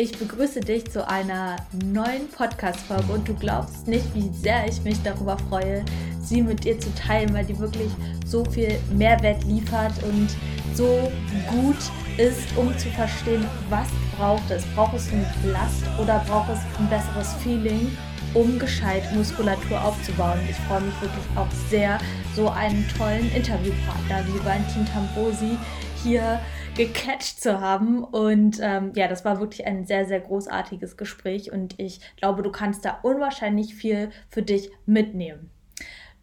Ich begrüße dich zu einer neuen Podcast-Folge und du glaubst nicht, wie sehr ich mich darüber freue, sie mit dir zu teilen, weil die wirklich so viel Mehrwert liefert und so gut ist, um zu verstehen, was braucht es. Braucht es eine Last oder braucht es ein besseres Feeling, um gescheit Muskulatur aufzubauen? Ich freue mich wirklich auch sehr, so einen tollen Interviewpartner wie Valentin Tambosi hier gecatcht zu haben. Und ähm, ja, das war wirklich ein sehr, sehr großartiges Gespräch und ich glaube, du kannst da unwahrscheinlich viel für dich mitnehmen.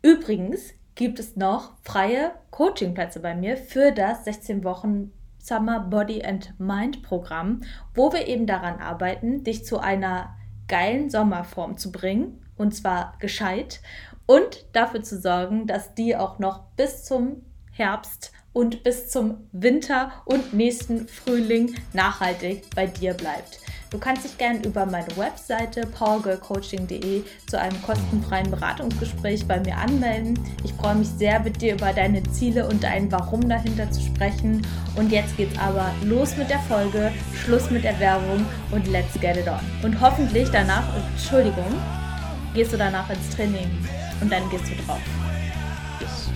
Übrigens gibt es noch freie Coachingplätze bei mir für das 16 Wochen Summer Body and Mind Programm, wo wir eben daran arbeiten, dich zu einer geilen Sommerform zu bringen und zwar gescheit und dafür zu sorgen, dass die auch noch bis zum Herbst und bis zum Winter und nächsten Frühling nachhaltig bei dir bleibt. Du kannst dich gerne über meine Webseite powergirlcoaching.de zu einem kostenfreien Beratungsgespräch bei mir anmelden. Ich freue mich sehr, mit dir über deine Ziele und dein Warum dahinter zu sprechen. Und jetzt geht's aber los mit der Folge, Schluss mit der Werbung und let's get it on. Und hoffentlich danach, Entschuldigung, gehst du danach ins Training und dann gehst du drauf. Yes.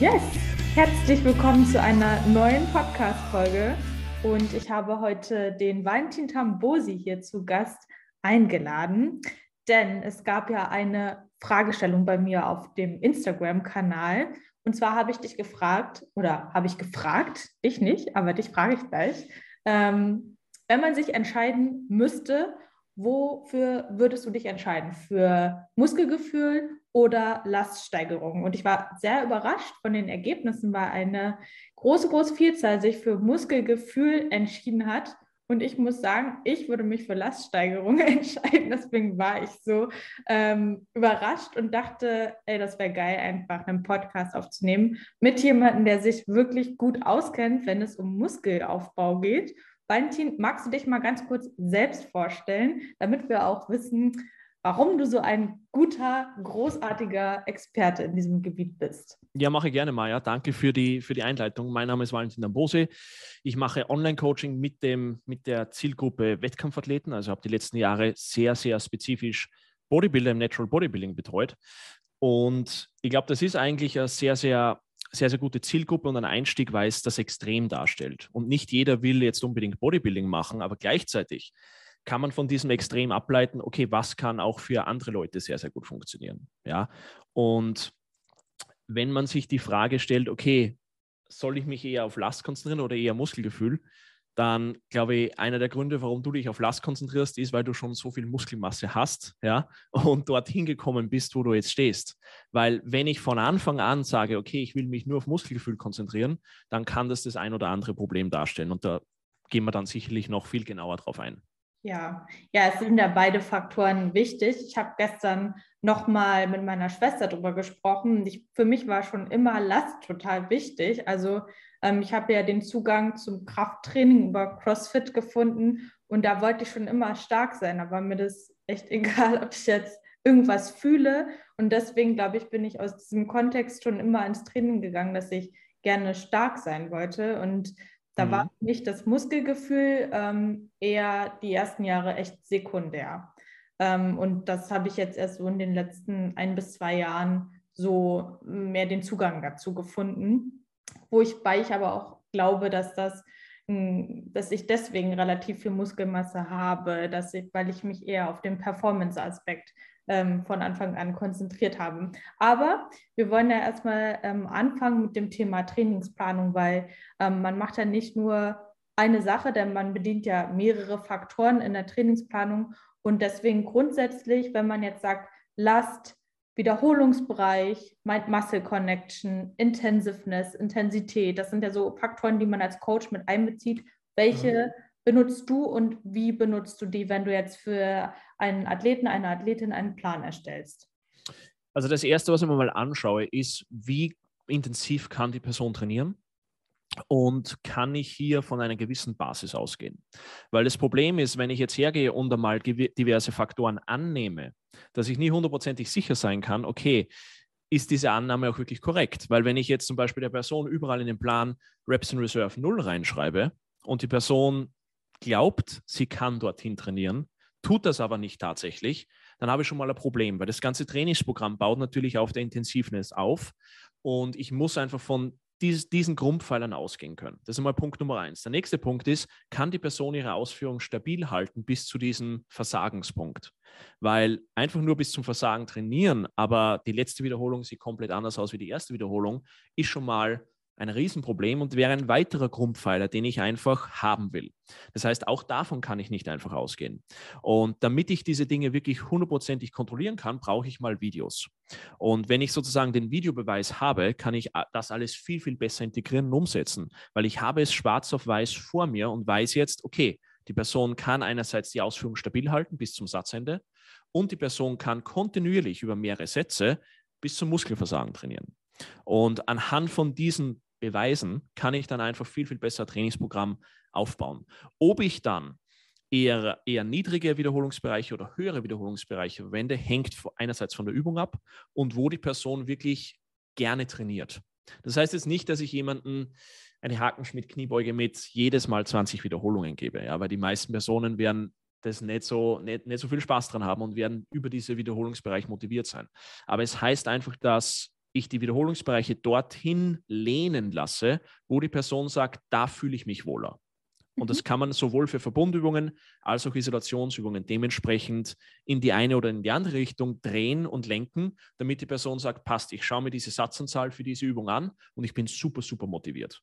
Yes. Herzlich willkommen zu einer neuen Podcast-Folge. Und ich habe heute den Valentin Tambosi hier zu Gast eingeladen, denn es gab ja eine Fragestellung bei mir auf dem Instagram-Kanal. Und zwar habe ich dich gefragt, oder habe ich gefragt, ich nicht, aber dich frage ich gleich, ähm, wenn man sich entscheiden müsste, wofür würdest du dich entscheiden? Für Muskelgefühl oder Laststeigerung? Und ich war sehr überrascht von den Ergebnissen, weil eine große, große Vielzahl sich für Muskelgefühl entschieden hat. Und ich muss sagen, ich würde mich für Laststeigerung entscheiden. Deswegen war ich so ähm, überrascht und dachte, ey, das wäre geil, einfach einen Podcast aufzunehmen mit jemandem, der sich wirklich gut auskennt, wenn es um Muskelaufbau geht Valentin, magst du dich mal ganz kurz selbst vorstellen, damit wir auch wissen, warum du so ein guter, großartiger Experte in diesem Gebiet bist. Ja, mache ich gerne, Maja. Danke für die, für die Einleitung. Mein Name ist Valentin Dambose. Ich mache Online-Coaching mit, mit der Zielgruppe Wettkampfathleten. Also habe die letzten Jahre sehr, sehr spezifisch Bodybuilder im Natural Bodybuilding betreut. Und ich glaube, das ist eigentlich ein sehr, sehr sehr, sehr gute Zielgruppe und ein Einstieg, weil es das extrem darstellt. Und nicht jeder will jetzt unbedingt Bodybuilding machen, aber gleichzeitig kann man von diesem Extrem ableiten, okay, was kann auch für andere Leute sehr, sehr gut funktionieren. Ja? Und wenn man sich die Frage stellt, okay, soll ich mich eher auf Last konzentrieren oder eher Muskelgefühl, dann glaube ich, einer der Gründe, warum du dich auf Last konzentrierst, ist, weil du schon so viel Muskelmasse hast, ja, und dorthin gekommen bist, wo du jetzt stehst. Weil wenn ich von Anfang an sage, okay, ich will mich nur auf Muskelgefühl konzentrieren, dann kann das das ein oder andere Problem darstellen. Und da gehen wir dann sicherlich noch viel genauer drauf ein. Ja, ja, es sind ja beide Faktoren wichtig. Ich habe gestern nochmal mit meiner Schwester darüber gesprochen. Ich, für mich war schon immer Last total wichtig. Also ähm, ich habe ja den Zugang zum Krafttraining über CrossFit gefunden und da wollte ich schon immer stark sein. Da war mir das echt egal, ob ich jetzt irgendwas fühle. Und deswegen, glaube ich, bin ich aus diesem Kontext schon immer ins Training gegangen, dass ich gerne stark sein wollte. Und da mhm. war für mich das Muskelgefühl ähm, eher die ersten Jahre echt sekundär. Ähm, und das habe ich jetzt erst so in den letzten ein bis zwei Jahren so mehr den Zugang dazu gefunden, wo ich bei ich aber auch glaube, dass das dass ich deswegen relativ viel Muskelmasse habe, dass ich, weil ich mich eher auf den Performance-Aspekt ähm, von Anfang an konzentriert haben. Aber wir wollen ja erstmal ähm, anfangen mit dem Thema Trainingsplanung, weil ähm, man macht ja nicht nur eine Sache, denn man bedient ja mehrere Faktoren in der Trainingsplanung. Und deswegen grundsätzlich, wenn man jetzt sagt, Last, Wiederholungsbereich, Mind-Muscle Connection, Intensiveness, Intensität, das sind ja so Faktoren, die man als Coach mit einbezieht. Welche mhm benutzt du und wie benutzt du die, wenn du jetzt für einen Athleten, eine Athletin einen Plan erstellst? Also das Erste, was ich mir mal anschaue, ist, wie intensiv kann die Person trainieren? Und kann ich hier von einer gewissen Basis ausgehen? Weil das Problem ist, wenn ich jetzt hergehe und einmal diverse Faktoren annehme, dass ich nie hundertprozentig sicher sein kann, okay, ist diese Annahme auch wirklich korrekt? Weil wenn ich jetzt zum Beispiel der Person überall in den Plan Reps in Reserve 0 reinschreibe und die Person glaubt, sie kann dorthin trainieren, tut das aber nicht tatsächlich, dann habe ich schon mal ein Problem, weil das ganze Trainingsprogramm baut natürlich auf der Intensivness auf und ich muss einfach von dies, diesen Grundpfeilern ausgehen können. Das ist einmal Punkt Nummer eins. Der nächste Punkt ist, kann die Person ihre Ausführung stabil halten bis zu diesem Versagenspunkt? Weil einfach nur bis zum Versagen trainieren, aber die letzte Wiederholung sieht komplett anders aus wie die erste Wiederholung, ist schon mal ein Riesenproblem und wäre ein weiterer Grundpfeiler, den ich einfach haben will. Das heißt, auch davon kann ich nicht einfach ausgehen. Und damit ich diese Dinge wirklich hundertprozentig kontrollieren kann, brauche ich mal Videos. Und wenn ich sozusagen den Videobeweis habe, kann ich das alles viel, viel besser integrieren und umsetzen, weil ich habe es schwarz auf weiß vor mir und weiß jetzt, okay, die Person kann einerseits die Ausführung stabil halten bis zum Satzende und die Person kann kontinuierlich über mehrere Sätze bis zum Muskelversagen trainieren. Und anhand von diesen Beweisen kann ich dann einfach viel, viel besser Trainingsprogramm aufbauen. Ob ich dann eher, eher niedrige Wiederholungsbereiche oder höhere Wiederholungsbereiche verwende, hängt einerseits von der Übung ab und wo die Person wirklich gerne trainiert. Das heißt jetzt nicht, dass ich jemanden eine Hakenschmidt-Kniebeuge mit jedes Mal 20 Wiederholungen gebe, ja, weil die meisten Personen werden das nicht so, nicht, nicht so viel Spaß dran haben und werden über diese Wiederholungsbereich motiviert sein. Aber es heißt einfach, dass ich die Wiederholungsbereiche dorthin lehnen lasse, wo die Person sagt, da fühle ich mich wohler. Und das mhm. kann man sowohl für Verbundübungen als auch Isolationsübungen dementsprechend in die eine oder in die andere Richtung drehen und lenken, damit die Person sagt, passt, ich schaue mir diese Satzanzahl für diese Übung an und ich bin super, super motiviert.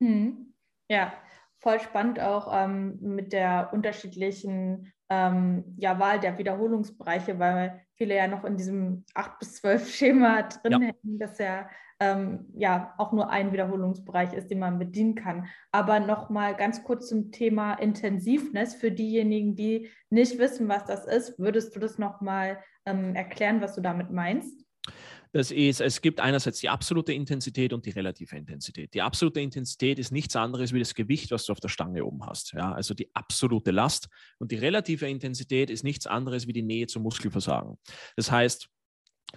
Mhm. Ja, voll spannend auch ähm, mit der unterschiedlichen ähm, ja, Wahl der Wiederholungsbereiche, weil viele ja noch in diesem 8 bis 12 Schema drin ja. hängen, dass ja, ähm, ja auch nur ein Wiederholungsbereich ist, den man bedienen kann. Aber nochmal ganz kurz zum Thema Intensivness für diejenigen, die nicht wissen, was das ist. Würdest du das nochmal ähm, erklären, was du damit meinst? Das ist, es gibt einerseits die absolute Intensität und die relative Intensität. Die absolute Intensität ist nichts anderes wie das Gewicht, was du auf der Stange oben hast. Ja, also die absolute Last. Und die relative Intensität ist nichts anderes wie die Nähe zum Muskelversagen. Das heißt,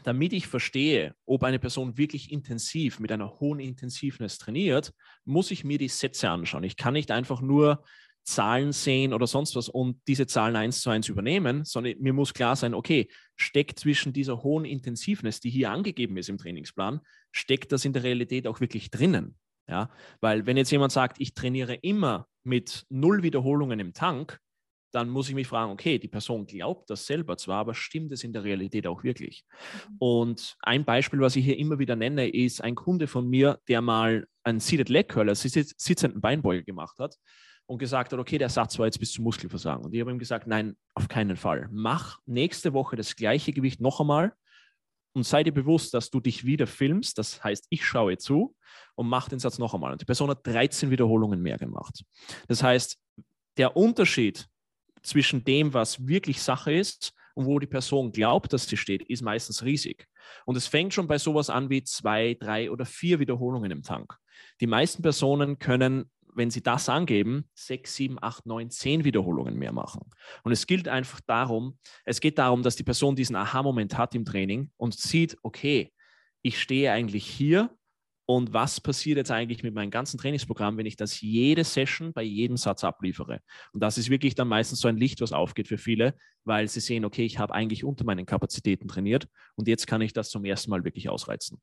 damit ich verstehe, ob eine Person wirklich intensiv mit einer hohen Intensivness trainiert, muss ich mir die Sätze anschauen. Ich kann nicht einfach nur Zahlen sehen oder sonst was und diese Zahlen eins zu eins übernehmen, sondern mir muss klar sein, okay, steckt zwischen dieser hohen Intensivness, die hier angegeben ist im Trainingsplan, steckt das in der Realität auch wirklich drinnen? Ja, weil wenn jetzt jemand sagt, ich trainiere immer mit null Wiederholungen im Tank, dann muss ich mich fragen, okay, die Person glaubt das selber zwar, aber stimmt es in der Realität auch wirklich? Mhm. Und ein Beispiel, was ich hier immer wieder nenne, ist ein Kunde von mir, der mal einen Seated Leg Curl, also sitzenden Beinbeuger gemacht hat und gesagt hat, okay, der Satz war jetzt bis zum Muskelversagen. Und ich habe ihm gesagt, nein, auf keinen Fall. Mach nächste Woche das gleiche Gewicht noch einmal und sei dir bewusst, dass du dich wieder filmst. Das heißt, ich schaue zu und mach den Satz noch einmal. Und die Person hat 13 Wiederholungen mehr gemacht. Das heißt, der Unterschied zwischen dem, was wirklich Sache ist und wo die Person glaubt, dass sie steht, ist meistens riesig. Und es fängt schon bei sowas an wie zwei, drei oder vier Wiederholungen im Tank. Die meisten Personen können wenn Sie das angeben, sechs, sieben, acht, neun, zehn Wiederholungen mehr machen. Und es gilt einfach darum, es geht darum, dass die Person diesen Aha-Moment hat im Training und sieht, okay, ich stehe eigentlich hier und was passiert jetzt eigentlich mit meinem ganzen Trainingsprogramm, wenn ich das jede Session bei jedem Satz abliefere? Und das ist wirklich dann meistens so ein Licht, was aufgeht für viele, weil sie sehen, okay, ich habe eigentlich unter meinen Kapazitäten trainiert und jetzt kann ich das zum ersten Mal wirklich ausreizen.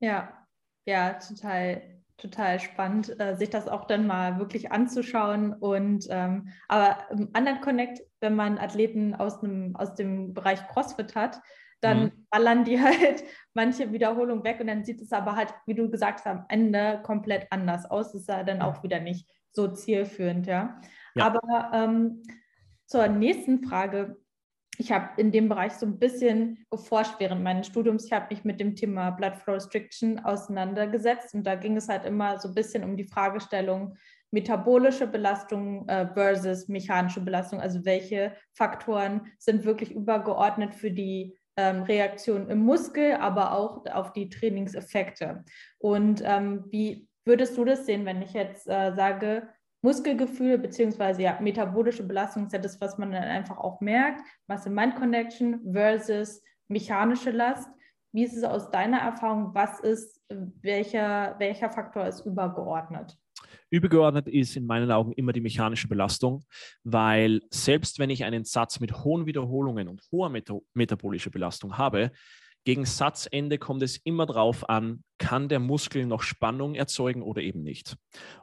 Ja, ja, total total spannend, äh, sich das auch dann mal wirklich anzuschauen. Und ähm, aber im anderen Connect, wenn man Athleten aus, einem, aus dem Bereich CrossFit hat, dann mhm. ballern die halt manche Wiederholungen weg und dann sieht es aber halt, wie du gesagt hast, am Ende komplett anders aus. Das ist ja dann auch wieder nicht so zielführend, ja. ja. Aber ähm, zur nächsten Frage ich habe in dem Bereich so ein bisschen geforscht während meines Studiums. Ich habe mich mit dem Thema Blood Flow Restriction auseinandergesetzt und da ging es halt immer so ein bisschen um die Fragestellung metabolische Belastung äh, versus mechanische Belastung. Also welche Faktoren sind wirklich übergeordnet für die ähm, Reaktion im Muskel, aber auch auf die Trainingseffekte. Und ähm, wie würdest du das sehen, wenn ich jetzt äh, sage, Muskelgefühl beziehungsweise ja, metabolische Belastung ist ja das, was man dann einfach auch merkt. Muscle-Mind-Connection versus mechanische Last. Wie ist es aus deiner Erfahrung? Was ist, welcher, welcher Faktor ist übergeordnet? Übergeordnet ist in meinen Augen immer die mechanische Belastung, weil selbst wenn ich einen Satz mit hohen Wiederholungen und hoher Meta metabolischer Belastung habe, gegen Satzende kommt es immer darauf an, kann der Muskel noch Spannung erzeugen oder eben nicht.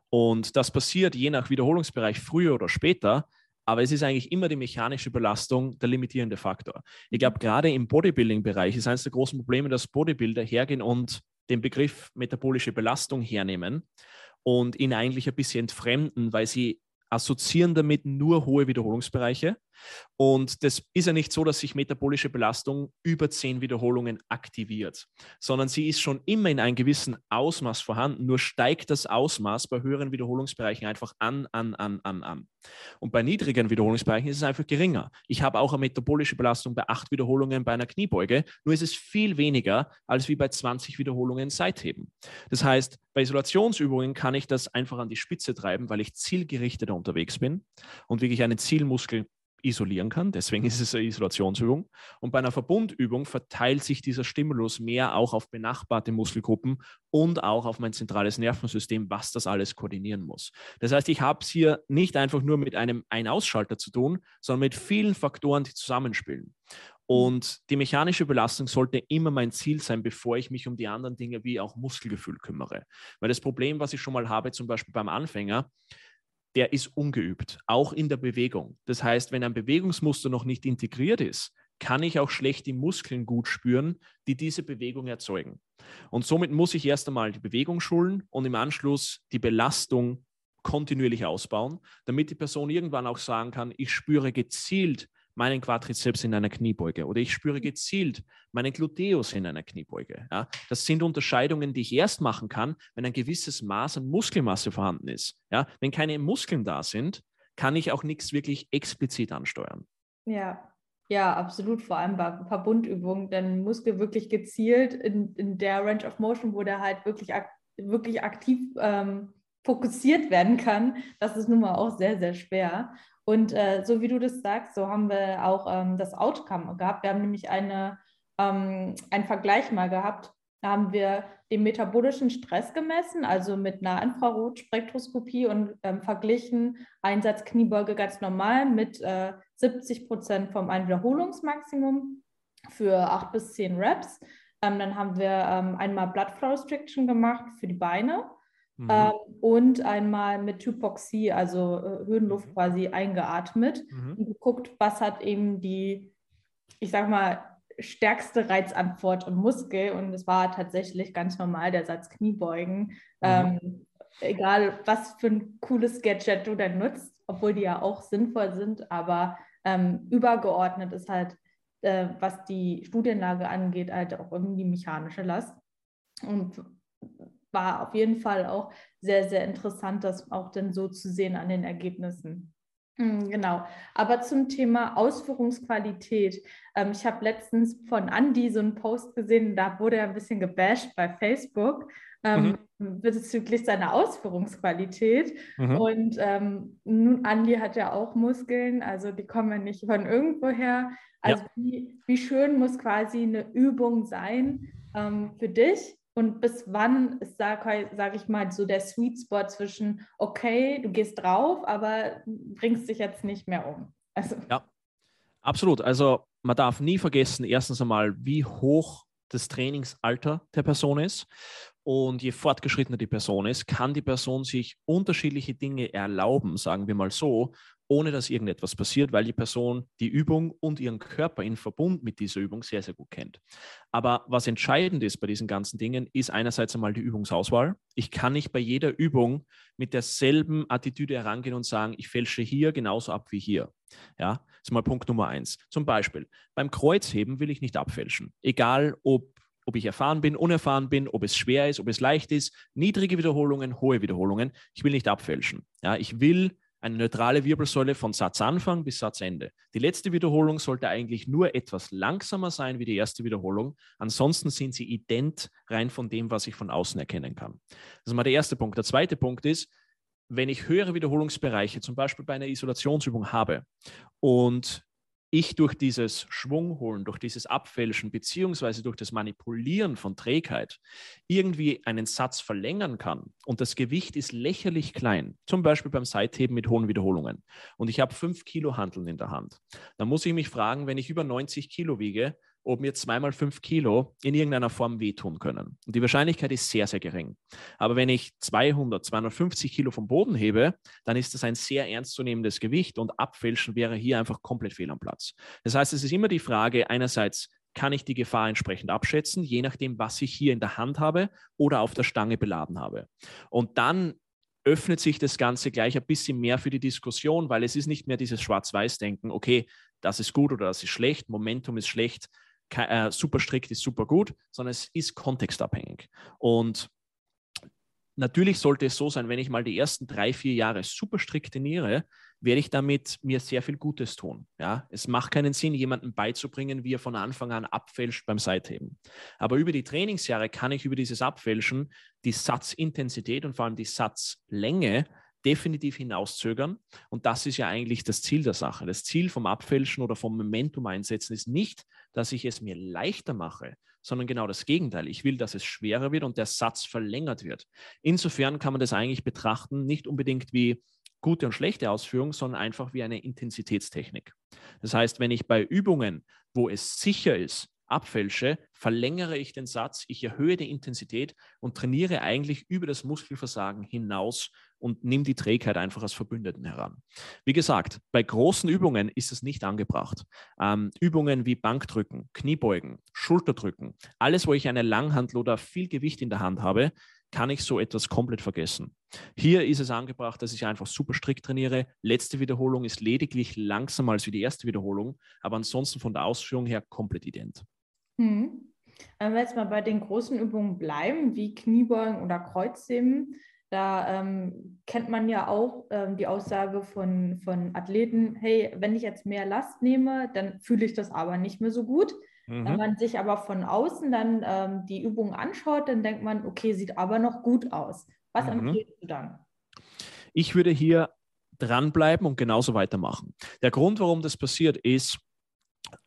Und das passiert je nach Wiederholungsbereich früher oder später, aber es ist eigentlich immer die mechanische Belastung der limitierende Faktor. Ich glaube, gerade im Bodybuilding-Bereich ist eines der großen Probleme, dass Bodybuilder hergehen und den Begriff metabolische Belastung hernehmen und ihn eigentlich ein bisschen entfremden, weil sie assoziieren damit nur hohe Wiederholungsbereiche. Und das ist ja nicht so, dass sich metabolische Belastung über zehn Wiederholungen aktiviert, sondern sie ist schon immer in einem gewissen Ausmaß vorhanden, nur steigt das Ausmaß bei höheren Wiederholungsbereichen einfach an, an, an, an, an. Und bei niedrigen Wiederholungsbereichen ist es einfach geringer. Ich habe auch eine metabolische Belastung bei acht Wiederholungen bei einer Kniebeuge, nur ist es viel weniger als wie bei 20 Wiederholungen Seitheben. Das heißt, bei Isolationsübungen kann ich das einfach an die Spitze treiben, weil ich zielgerichteter unterwegs bin und wirklich einen Zielmuskel isolieren kann. Deswegen ist es eine Isolationsübung. Und bei einer Verbundübung verteilt sich dieser Stimulus mehr auch auf benachbarte Muskelgruppen und auch auf mein zentrales Nervensystem, was das alles koordinieren muss. Das heißt, ich habe es hier nicht einfach nur mit einem Ein-Ausschalter zu tun, sondern mit vielen Faktoren, die zusammenspielen. Und die mechanische Belastung sollte immer mein Ziel sein, bevor ich mich um die anderen Dinge wie auch Muskelgefühl kümmere. Weil das Problem, was ich schon mal habe, zum Beispiel beim Anfänger, der ist ungeübt, auch in der Bewegung. Das heißt, wenn ein Bewegungsmuster noch nicht integriert ist, kann ich auch schlecht die Muskeln gut spüren, die diese Bewegung erzeugen. Und somit muss ich erst einmal die Bewegung schulen und im Anschluss die Belastung kontinuierlich ausbauen, damit die Person irgendwann auch sagen kann, ich spüre gezielt meinen Quadrizeps in einer Kniebeuge oder ich spüre gezielt meinen Gluteus in einer Kniebeuge. Ja, das sind Unterscheidungen, die ich erst machen kann, wenn ein gewisses Maß an Muskelmasse vorhanden ist. Ja, wenn keine Muskeln da sind, kann ich auch nichts wirklich explizit ansteuern. Ja, ja, absolut, vor allem bei Verbundübungen, denn Muskel wirklich gezielt in, in der Range of Motion, wo der halt wirklich, ak wirklich aktiv ähm, fokussiert werden kann, das ist nun mal auch sehr, sehr schwer. Und äh, so wie du das sagst, so haben wir auch ähm, das Outcome gehabt. Wir haben nämlich eine, ähm, einen Vergleich mal gehabt. Da haben wir den metabolischen Stress gemessen, also mit einer Infrarotspektroskopie und ähm, verglichen Einsatz Kniebeuge ganz normal mit äh, 70 Prozent vom Einwiederholungsmaximum für 8 bis 10 Reps. Ähm, dann haben wir ähm, einmal Blood Flow Restriction gemacht für die Beine Mhm. Ähm, und einmal mit Hypoxie, also äh, Höhenluft mhm. quasi eingeatmet mhm. und geguckt, was hat eben die, ich sag mal, stärkste Reizantwort im Muskel. Und es war tatsächlich ganz normal der Satz Kniebeugen. Mhm. Ähm, egal, was für ein cooles Gadget du denn nutzt, obwohl die ja auch sinnvoll sind, aber ähm, übergeordnet ist halt, äh, was die Studienlage angeht, halt auch irgendwie mechanische Last. Und war auf jeden Fall auch sehr, sehr interessant, das auch dann so zu sehen an den Ergebnissen. Hm, genau, aber zum Thema Ausführungsqualität. Ähm, ich habe letztens von Andy so einen Post gesehen, da wurde er ein bisschen gebasht bei Facebook ähm, mhm. bezüglich seiner Ausführungsqualität. Mhm. Und ähm, nun, Andy hat ja auch Muskeln, also die kommen ja nicht von irgendwoher. Also ja. wie, wie schön muss quasi eine Übung sein ähm, für dich, und bis wann ist, sage sag ich mal, so der Sweet Spot zwischen, okay, du gehst drauf, aber bringst dich jetzt nicht mehr um? Also. Ja, absolut. Also man darf nie vergessen, erstens einmal, wie hoch das Trainingsalter der Person ist. Und je fortgeschrittener die Person ist, kann die Person sich unterschiedliche Dinge erlauben, sagen wir mal so, ohne dass irgendetwas passiert, weil die Person die Übung und ihren Körper in Verbund mit dieser Übung sehr, sehr gut kennt. Aber was entscheidend ist bei diesen ganzen Dingen, ist einerseits einmal die Übungsauswahl. Ich kann nicht bei jeder Übung mit derselben Attitüde herangehen und sagen, ich fälsche hier genauso ab wie hier. Ja, das ist mal Punkt Nummer eins. Zum Beispiel beim Kreuzheben will ich nicht abfälschen. Egal, ob ob ich erfahren bin, unerfahren bin, ob es schwer ist, ob es leicht ist, niedrige Wiederholungen, hohe Wiederholungen. Ich will nicht abfälschen. Ja, ich will eine neutrale Wirbelsäule von Satzanfang bis Satzende. Die letzte Wiederholung sollte eigentlich nur etwas langsamer sein wie die erste Wiederholung. Ansonsten sind sie ident rein von dem, was ich von außen erkennen kann. Das ist mal der erste Punkt. Der zweite Punkt ist, wenn ich höhere Wiederholungsbereiche, zum Beispiel bei einer Isolationsübung habe und ich durch dieses Schwungholen, durch dieses Abfälschen beziehungsweise durch das Manipulieren von Trägheit irgendwie einen Satz verlängern kann. Und das Gewicht ist lächerlich klein, zum Beispiel beim Seitheben mit hohen Wiederholungen. Und ich habe fünf Kilo Handeln in der Hand, dann muss ich mich fragen, wenn ich über 90 Kilo wiege, ob mir zweimal fünf Kilo in irgendeiner Form wehtun können. Und die Wahrscheinlichkeit ist sehr, sehr gering. Aber wenn ich 200, 250 Kilo vom Boden hebe, dann ist das ein sehr ernstzunehmendes Gewicht und Abfälschen wäre hier einfach komplett fehl am Platz. Das heißt, es ist immer die Frage, einerseits, kann ich die Gefahr entsprechend abschätzen, je nachdem, was ich hier in der Hand habe oder auf der Stange beladen habe. Und dann öffnet sich das Ganze gleich ein bisschen mehr für die Diskussion, weil es ist nicht mehr dieses Schwarz-Weiß-Denken, okay, das ist gut oder das ist schlecht, Momentum ist schlecht, äh, super strikt ist super gut, sondern es ist kontextabhängig. Und natürlich sollte es so sein, wenn ich mal die ersten drei, vier Jahre super strikt trainiere, werde ich damit mir sehr viel Gutes tun. Ja? Es macht keinen Sinn, jemandem beizubringen, wie er von Anfang an abfälscht beim Seitheben. Aber über die Trainingsjahre kann ich über dieses Abfälschen die Satzintensität und vor allem die Satzlänge definitiv hinauszögern. Und das ist ja eigentlich das Ziel der Sache. Das Ziel vom Abfälschen oder vom Momentum einsetzen ist nicht, dass ich es mir leichter mache, sondern genau das Gegenteil. Ich will, dass es schwerer wird und der Satz verlängert wird. Insofern kann man das eigentlich betrachten, nicht unbedingt wie gute und schlechte Ausführung, sondern einfach wie eine Intensitätstechnik. Das heißt, wenn ich bei Übungen, wo es sicher ist, abfälsche, verlängere ich den Satz, ich erhöhe die Intensität und trainiere eigentlich über das Muskelversagen hinaus und nehme die Trägheit einfach als Verbündeten heran. Wie gesagt, bei großen Übungen ist es nicht angebracht. Ähm, Übungen wie Bankdrücken, Kniebeugen, Schulterdrücken, alles, wo ich eine Langhandel oder viel Gewicht in der Hand habe, kann ich so etwas komplett vergessen. Hier ist es angebracht, dass ich einfach super strikt trainiere. Letzte Wiederholung ist lediglich langsamer als wie die erste Wiederholung, aber ansonsten von der Ausführung her komplett ident. Hm. Wenn wir jetzt mal bei den großen Übungen bleiben, wie Kniebeugen oder Kreuzheben, da ähm, kennt man ja auch ähm, die Aussage von, von Athleten, hey, wenn ich jetzt mehr Last nehme, dann fühle ich das aber nicht mehr so gut. Mhm. Wenn man sich aber von außen dann ähm, die Übungen anschaut, dann denkt man, okay, sieht aber noch gut aus. Was mhm. empfiehlst du dann? Ich würde hier dranbleiben und genauso weitermachen. Der Grund, warum das passiert, ist,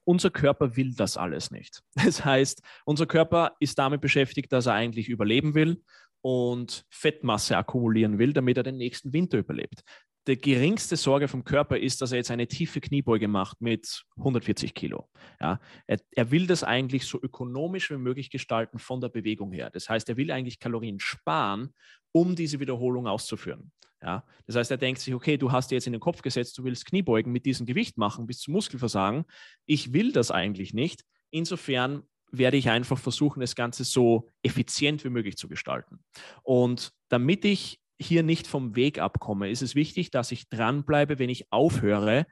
unser Körper will das alles nicht. Das heißt, unser Körper ist damit beschäftigt, dass er eigentlich überleben will und Fettmasse akkumulieren will, damit er den nächsten Winter überlebt. Die geringste Sorge vom Körper ist, dass er jetzt eine tiefe Kniebeuge macht mit 140 Kilo. Ja, er, er will das eigentlich so ökonomisch wie möglich gestalten von der Bewegung her. Das heißt, er will eigentlich Kalorien sparen, um diese Wiederholung auszuführen. Ja, das heißt, er denkt sich, okay, du hast dir jetzt in den Kopf gesetzt, du willst Kniebeugen mit diesem Gewicht machen bis zum Muskelversagen. Ich will das eigentlich nicht. Insofern werde ich einfach versuchen, das Ganze so effizient wie möglich zu gestalten. Und damit ich hier nicht vom Weg abkomme, ist es wichtig, dass ich dranbleibe, wenn ich aufhöre,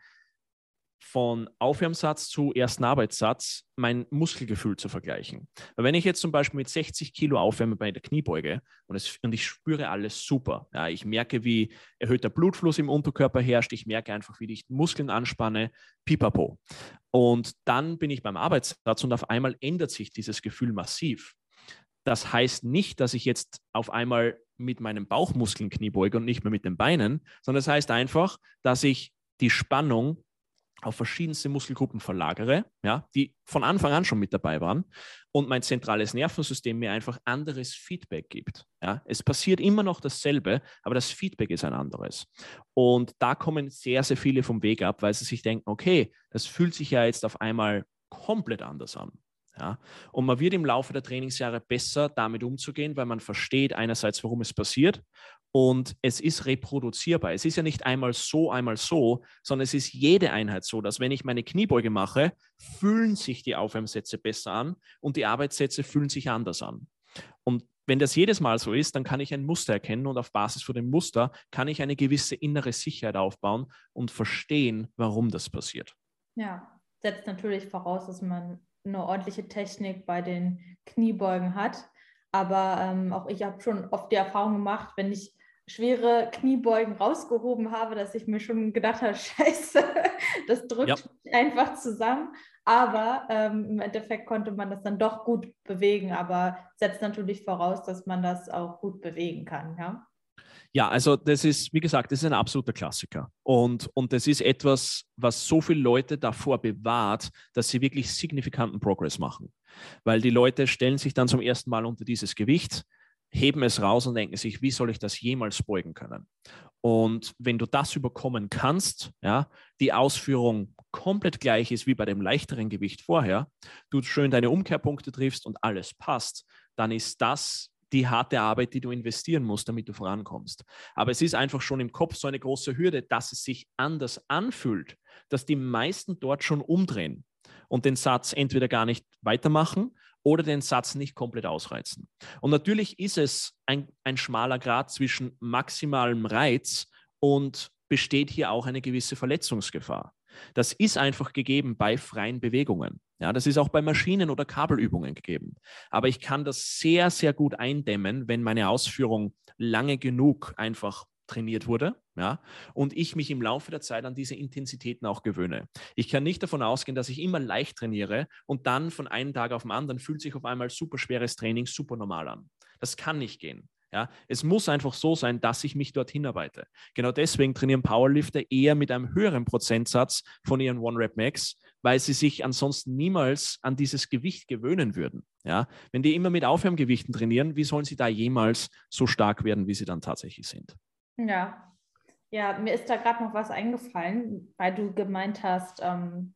von Aufwärmsatz zu ersten Arbeitssatz mein Muskelgefühl zu vergleichen. Weil wenn ich jetzt zum Beispiel mit 60 Kilo aufwärme bei der Kniebeuge und, es, und ich spüre alles super, ja, ich merke, wie erhöhter Blutfluss im Unterkörper herrscht, ich merke einfach, wie ich Muskeln anspanne, pipapo. Und dann bin ich beim Arbeitssatz und auf einmal ändert sich dieses Gefühl massiv. Das heißt nicht, dass ich jetzt auf einmal mit meinen Bauchmuskeln Kniebeuge und nicht mehr mit den Beinen, sondern es das heißt einfach, dass ich die Spannung auf verschiedenste Muskelgruppen verlagere, ja, die von Anfang an schon mit dabei waren und mein zentrales Nervensystem mir einfach anderes Feedback gibt. Ja. Es passiert immer noch dasselbe, aber das Feedback ist ein anderes. Und da kommen sehr, sehr viele vom Weg ab, weil sie sich denken, okay, das fühlt sich ja jetzt auf einmal komplett anders an. Ja? Und man wird im Laufe der Trainingsjahre besser damit umzugehen, weil man versteht einerseits, warum es passiert und es ist reproduzierbar. Es ist ja nicht einmal so, einmal so, sondern es ist jede Einheit so, dass wenn ich meine Kniebeuge mache, fühlen sich die Aufwärmsätze besser an und die Arbeitssätze fühlen sich anders an. Und wenn das jedes Mal so ist, dann kann ich ein Muster erkennen und auf Basis von dem Muster kann ich eine gewisse innere Sicherheit aufbauen und verstehen, warum das passiert. Ja, setzt natürlich voraus, dass man eine ordentliche Technik bei den Kniebeugen hat. Aber ähm, auch ich habe schon oft die Erfahrung gemacht, wenn ich schwere Kniebeugen rausgehoben habe, dass ich mir schon gedacht habe, scheiße, das drückt ja. mich einfach zusammen. Aber ähm, im Endeffekt konnte man das dann doch gut bewegen, aber setzt natürlich voraus, dass man das auch gut bewegen kann. Ja, Ja, also das ist, wie gesagt, das ist ein absoluter Klassiker. Und, und das ist etwas, was so viele Leute davor bewahrt, dass sie wirklich signifikanten Progress machen. Weil die Leute stellen sich dann zum ersten Mal unter dieses Gewicht, heben es raus und denken sich, wie soll ich das jemals beugen können? Und wenn du das überkommen kannst, ja, die Ausführung komplett gleich ist wie bei dem leichteren Gewicht vorher, du schön deine Umkehrpunkte triffst und alles passt, dann ist das die harte Arbeit, die du investieren musst, damit du vorankommst. Aber es ist einfach schon im Kopf so eine große Hürde, dass es sich anders anfühlt, dass die meisten dort schon umdrehen und den Satz entweder gar nicht weitermachen oder den Satz nicht komplett ausreizen. Und natürlich ist es ein, ein schmaler Grad zwischen maximalem Reiz und besteht hier auch eine gewisse Verletzungsgefahr. Das ist einfach gegeben bei freien Bewegungen. Ja, das ist auch bei Maschinen- oder Kabelübungen gegeben. Aber ich kann das sehr, sehr gut eindämmen, wenn meine Ausführung lange genug einfach trainiert wurde, ja, und ich mich im Laufe der Zeit an diese Intensitäten auch gewöhne. Ich kann nicht davon ausgehen, dass ich immer leicht trainiere und dann von einem Tag auf den anderen fühlt sich auf einmal super schweres Training super normal an. Das kann nicht gehen. Ja, es muss einfach so sein, dass ich mich dorthin arbeite. Genau deswegen trainieren Powerlifter eher mit einem höheren Prozentsatz von ihren One-Rep-Max, weil sie sich ansonsten niemals an dieses Gewicht gewöhnen würden. Ja, wenn die immer mit Aufwärmgewichten trainieren, wie sollen sie da jemals so stark werden, wie sie dann tatsächlich sind? Ja, ja, mir ist da gerade noch was eingefallen, weil du gemeint hast, ähm,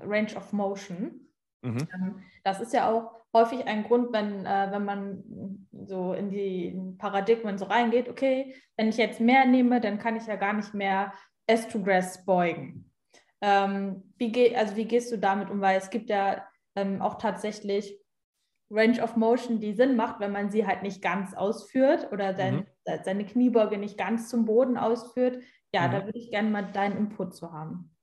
Range of Motion. Mhm. Ähm, das ist ja auch häufig ein Grund, wenn, äh, wenn man so in die Paradigmen so reingeht, okay, wenn ich jetzt mehr nehme, dann kann ich ja gar nicht mehr S2Grass beugen. Ähm, wie, geh, also wie gehst du damit um? Weil es gibt ja ähm, auch tatsächlich Range of Motion, die Sinn macht, wenn man sie halt nicht ganz ausführt oder sein, mhm. seine Kniebeuge nicht ganz zum Boden ausführt. Ja, mhm. da würde ich gerne mal deinen Input zu haben.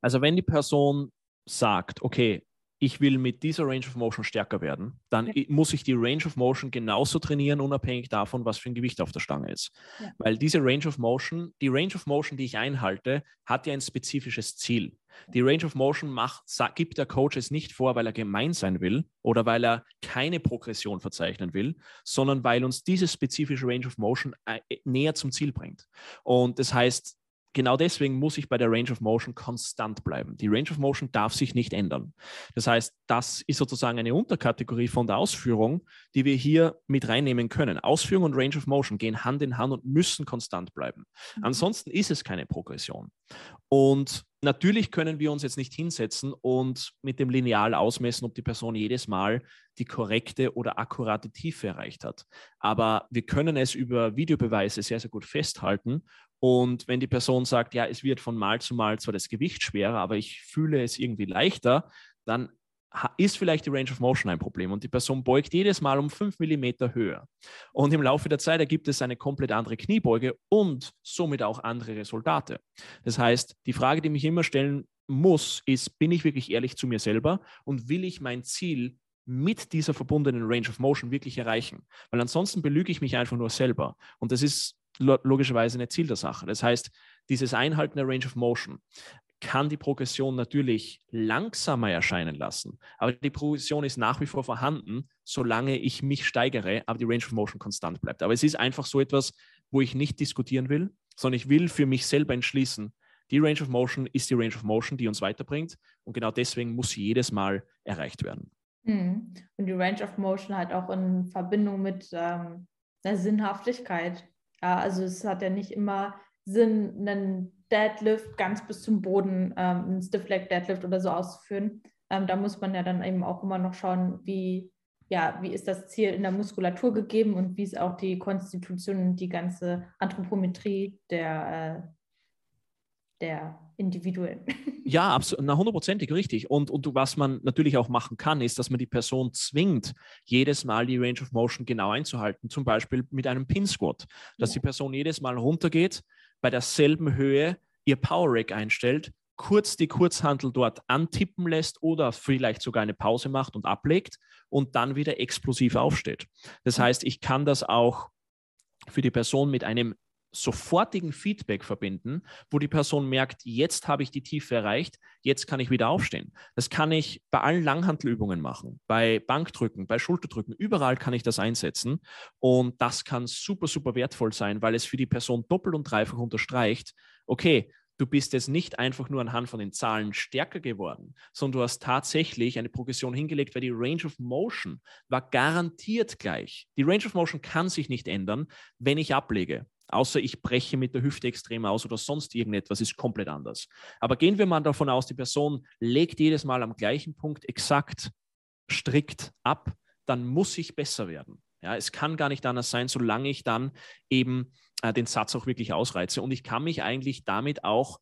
Also wenn die Person sagt, okay, ich will mit dieser Range of Motion stärker werden, dann ja. muss ich die Range of Motion genauso trainieren, unabhängig davon, was für ein Gewicht auf der Stange ist. Ja. Weil diese Range of Motion, die Range of Motion, die ich einhalte, hat ja ein spezifisches Ziel. Die Range of Motion macht, gibt der Coach es nicht vor, weil er gemein sein will oder weil er keine Progression verzeichnen will, sondern weil uns diese spezifische Range of Motion äh, näher zum Ziel bringt. Und das heißt, genau deswegen muss ich bei der Range of Motion konstant bleiben. Die Range of Motion darf sich nicht ändern. Das heißt, das ist sozusagen eine Unterkategorie von der Ausführung, die wir hier mit reinnehmen können. Ausführung und Range of Motion gehen Hand in Hand und müssen konstant bleiben. Mhm. Ansonsten ist es keine Progression. Und natürlich können wir uns jetzt nicht hinsetzen und mit dem Lineal ausmessen, ob die Person jedes Mal die korrekte oder akkurate Tiefe erreicht hat. Aber wir können es über Videobeweise sehr, sehr gut festhalten und wenn die Person sagt, ja, es wird von Mal zu Mal zwar das Gewicht schwerer, aber ich fühle es irgendwie leichter, dann ist vielleicht die Range of Motion ein Problem und die Person beugt jedes Mal um 5 mm höher. Und im Laufe der Zeit ergibt es eine komplett andere Kniebeuge und somit auch andere Resultate. Das heißt, die Frage, die mich immer stellen muss, ist, bin ich wirklich ehrlich zu mir selber und will ich mein Ziel mit dieser verbundenen Range of Motion wirklich erreichen? Weil ansonsten belüge ich mich einfach nur selber. Und das ist logischerweise nicht Ziel der Sache. Das heißt, dieses Einhalten der Range of Motion kann die Progression natürlich langsamer erscheinen lassen, aber die Progression ist nach wie vor vorhanden, solange ich mich steigere, aber die Range of Motion konstant bleibt. Aber es ist einfach so etwas, wo ich nicht diskutieren will, sondern ich will für mich selber entschließen, die Range of Motion ist die Range of Motion, die uns weiterbringt und genau deswegen muss sie jedes Mal erreicht werden. Hm. Und die Range of Motion halt auch in Verbindung mit ähm, der Sinnhaftigkeit. Ja, also es hat ja nicht immer Sinn, einen Deadlift ganz bis zum Boden, ähm, einen Stiff Leg Deadlift oder so auszuführen. Ähm, da muss man ja dann eben auch immer noch schauen, wie, ja, wie ist das Ziel in der Muskulatur gegeben und wie ist auch die Konstitution und die ganze Anthropometrie der, äh, der Individuen. Ja, absolut, na hundertprozentig richtig. Und, und was man natürlich auch machen kann, ist, dass man die Person zwingt, jedes Mal die Range of Motion genau einzuhalten. Zum Beispiel mit einem Pin Squat, dass ja. die Person jedes Mal runtergeht, bei derselben Höhe ihr Power Rack einstellt, kurz die Kurzhantel dort antippen lässt oder vielleicht sogar eine Pause macht und ablegt und dann wieder explosiv aufsteht. Das heißt, ich kann das auch für die Person mit einem sofortigen Feedback verbinden, wo die Person merkt, jetzt habe ich die Tiefe erreicht, jetzt kann ich wieder aufstehen. Das kann ich bei allen Langhantelübungen machen, bei Bankdrücken, bei Schulterdrücken, überall kann ich das einsetzen und das kann super, super wertvoll sein, weil es für die Person doppelt und dreifach unterstreicht, okay, du bist jetzt nicht einfach nur anhand von den Zahlen stärker geworden, sondern du hast tatsächlich eine Progression hingelegt, weil die Range of Motion war garantiert gleich. Die Range of Motion kann sich nicht ändern, wenn ich ablege außer ich breche mit der Hüfte extrem aus oder sonst irgendetwas, ist komplett anders. Aber gehen wir mal davon aus, die Person legt jedes Mal am gleichen Punkt exakt strikt ab, dann muss ich besser werden. Ja, es kann gar nicht anders sein, solange ich dann eben äh, den Satz auch wirklich ausreize. Und ich kann mich eigentlich damit auch